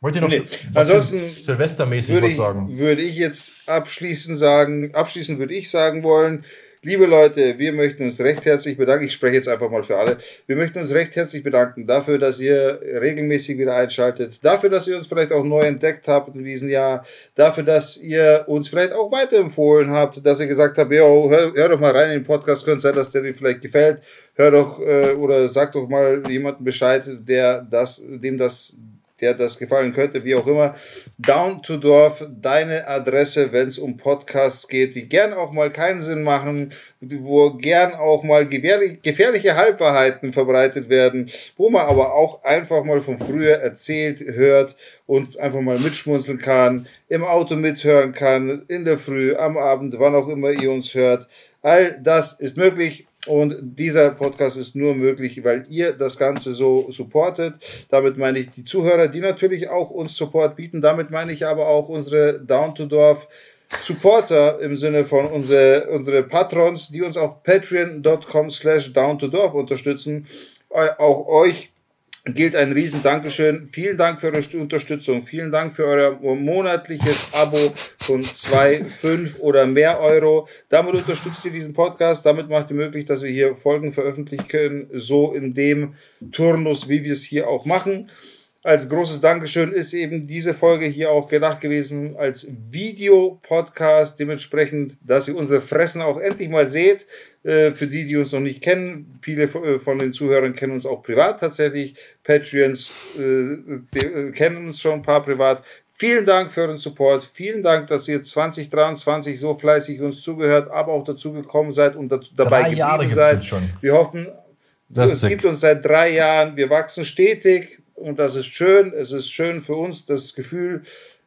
Wollt ihr noch Nee, was ansonsten Sil- Silvestermäßig würde was ich, sagen? würde ich jetzt abschließend sagen, abschließend würde ich sagen wollen, liebe Leute, wir möchten uns recht herzlich bedanken. Ich spreche jetzt einfach mal für alle. Wir möchten uns recht herzlich bedanken dafür, dass ihr regelmäßig wieder einschaltet, dafür, dass ihr uns vielleicht auch neu entdeckt habt in diesem Jahr, dafür, dass ihr uns vielleicht auch weiterempfohlen habt, dass ihr gesagt habt, yo, hör, hör doch mal rein in den Podcast, könnte sein, dass der dir vielleicht gefällt. Hör doch äh, oder sag doch mal jemandem Bescheid, der das, dem das der das gefallen könnte, wie auch immer. Down to Dorf, deine Adresse, wenn es um Podcasts geht, die gern auch mal keinen Sinn machen, wo gern auch mal gefährlich, gefährliche Halbwahrheiten verbreitet werden, wo man aber auch einfach mal von früher erzählt, hört und einfach mal mitschmunzeln kann, im Auto mithören kann, in der Früh, am Abend, wann auch immer ihr uns hört. All das ist möglich und dieser Podcast ist nur möglich, weil ihr das Ganze so supportet. Damit meine ich die Zuhörer, die natürlich auch uns Support bieten. Damit meine ich aber auch unsere Down to Dorf Supporter im Sinne von unsere, unsere Patrons, die uns auf patreon.com slash down to Dorf unterstützen. Auch euch gilt ein riesen Dankeschön. Vielen Dank für eure Unterstützung. Vielen Dank für euer monatliches Abo von zwei, fünf oder mehr Euro. Damit unterstützt ihr diesen Podcast. Damit macht ihr möglich, dass wir hier Folgen veröffentlichen können. So in dem Turnus, wie wir es hier auch machen. Als großes Dankeschön ist eben diese Folge hier auch gedacht gewesen als Videopodcast. Dementsprechend, dass ihr unsere Fressen auch endlich mal seht. Äh, Für die, die uns noch nicht kennen, viele äh, von den Zuhörern kennen uns auch privat tatsächlich. Patreons äh, äh, kennen uns schon ein paar privat. Vielen Dank für euren Support. Vielen Dank, dass ihr 2023 so fleißig uns zugehört, aber auch dazu gekommen seid und dabei Drei Jahre seid. schon. Wir hoffen, Das es gibt uns seit drei Jahren. Wir wachsen stetig und das ist schön. Es ist schön für uns, das Gefühl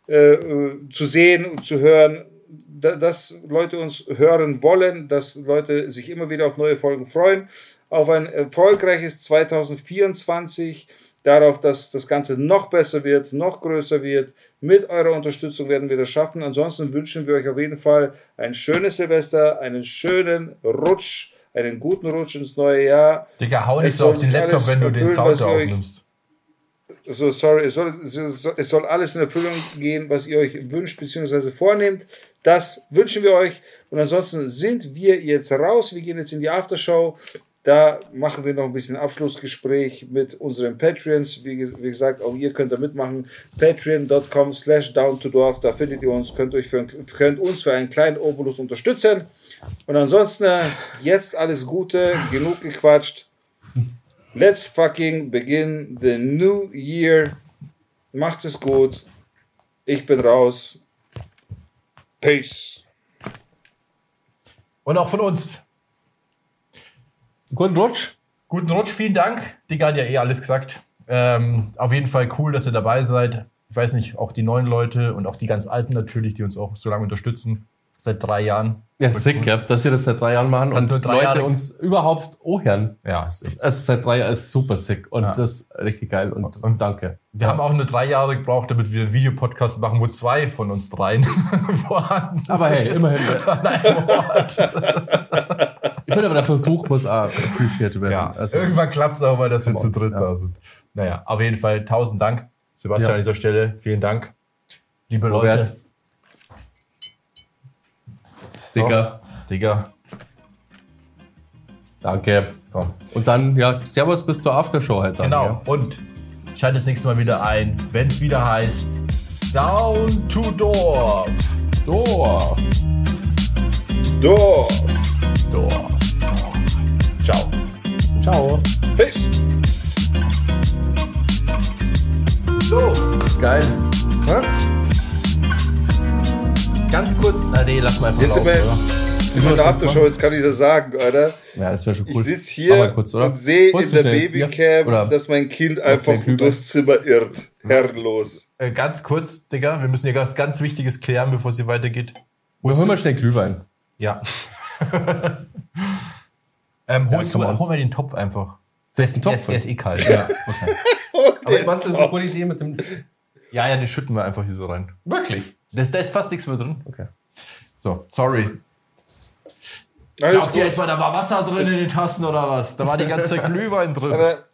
äh, äh, zu sehen und zu hören, da, dass Leute uns hören wollen, dass Leute sich immer wieder auf neue Folgen freuen, auf ein erfolgreiches 2024, darauf, dass das Ganze noch besser wird, noch größer wird. Mit eurer Unterstützung werden wir das schaffen. Ansonsten wünschen wir euch auf jeden Fall ein schönes Silvester, einen schönen Rutsch, einen guten Rutsch ins neue Jahr. Digga, hau nicht so auf den Laptop, wenn du den Sound aufnimmst. So sorry, es soll, es soll- es soll alles in Erfüllung gehen, was ihr euch wünscht bzw. vornehmt. Das wünschen wir euch. Und ansonsten sind wir jetzt raus. Wir gehen jetzt in die Aftershow. Da machen wir noch ein bisschen Abschlussgespräch mit unseren Patreons. Wie, wie gesagt, auch ihr könnt da mitmachen. Patreon.com slash down to Dorf. Da findet ihr uns, könnt, euch für, könnt uns für einen kleinen Obolus unterstützen. Und ansonsten äh, jetzt alles Gute, genug gequatscht. Let's fucking begin the new year. Macht es gut. Ich bin raus. Peace. Und auch von uns. Guten Rutsch. Guten Rutsch, vielen Dank. Digga hat ja eh alles gesagt. Ähm, auf jeden Fall cool, dass ihr dabei seid. Ich weiß nicht, auch die neuen Leute und auch die ganz alten natürlich, die uns auch so lange unterstützen. Seit drei Jahren. Ja, sick, ja, dass wir das seit drei Jahren machen und Leute Jahren. uns überhaupt hören. Ja, ist echt. Also seit drei Jahren ist super sick und Ja. das ist richtig geil und, Und- danke. Wir haben auch nur drei Jahre gebraucht, damit wir einen Videopodcast machen, wo zwei von uns dreien <laughs> vorhanden sind. Aber hey, immerhin. <laughs> an einem Ort. Ich finde aber, der Versuch muss auch appreciated werden. Ja, also, irgendwann klappt es auch mal, dass wir zu dritt ja. da sind. Naja, auf jeden Fall tausend Dank, Sebastian Ja. an dieser Stelle. Vielen Dank. Liebe Robert. Leute. Digga, Digga. danke. Komm. Und dann, ja, Servus bis zur Aftershow heute. Genau. Und schaltet das nächste Mal wieder ein, wenn es wieder heißt Down to Dorf. Dorf. Dorf. Dorf. Ciao. Ciao. Fisch. So, Geil. Ganz kurz. Na nee, lass mal einfach Jetzt sind laufen, wir, oder? jetzt sind wir in der Aftershow, jetzt kann ich das sagen, Alter. Ja, das wäre schon Ich cool. sitze Mach mal hier kurz, oder? und sehe Holst in der? Babycam, Oder- dass mein Kind einfach durchs Zimmer irrt. Herrenlos. Äh, ganz kurz, Digga, wir müssen hier was ganz Wichtiges klären, bevor es hier weitergeht. Wir holen mal schnell Glühwein. Ja. <laughs> ähm, holst come du, hol mal den Topf einfach. Du hast einen Der Topf. ist, der ist eh kalt. Ja, okay. <laughs> Aber meinst du, das ist eine gute Idee mit dem. ja, ja, den schütten wir einfach hier so rein. Wirklich? Das, da ist fast nichts mehr drin. Okay. So, sorry. Alles Glaubt ihr etwa, da war Wasser drin in den Tassen oder was? Da war die ganze Zeit Glühwein drin. Aber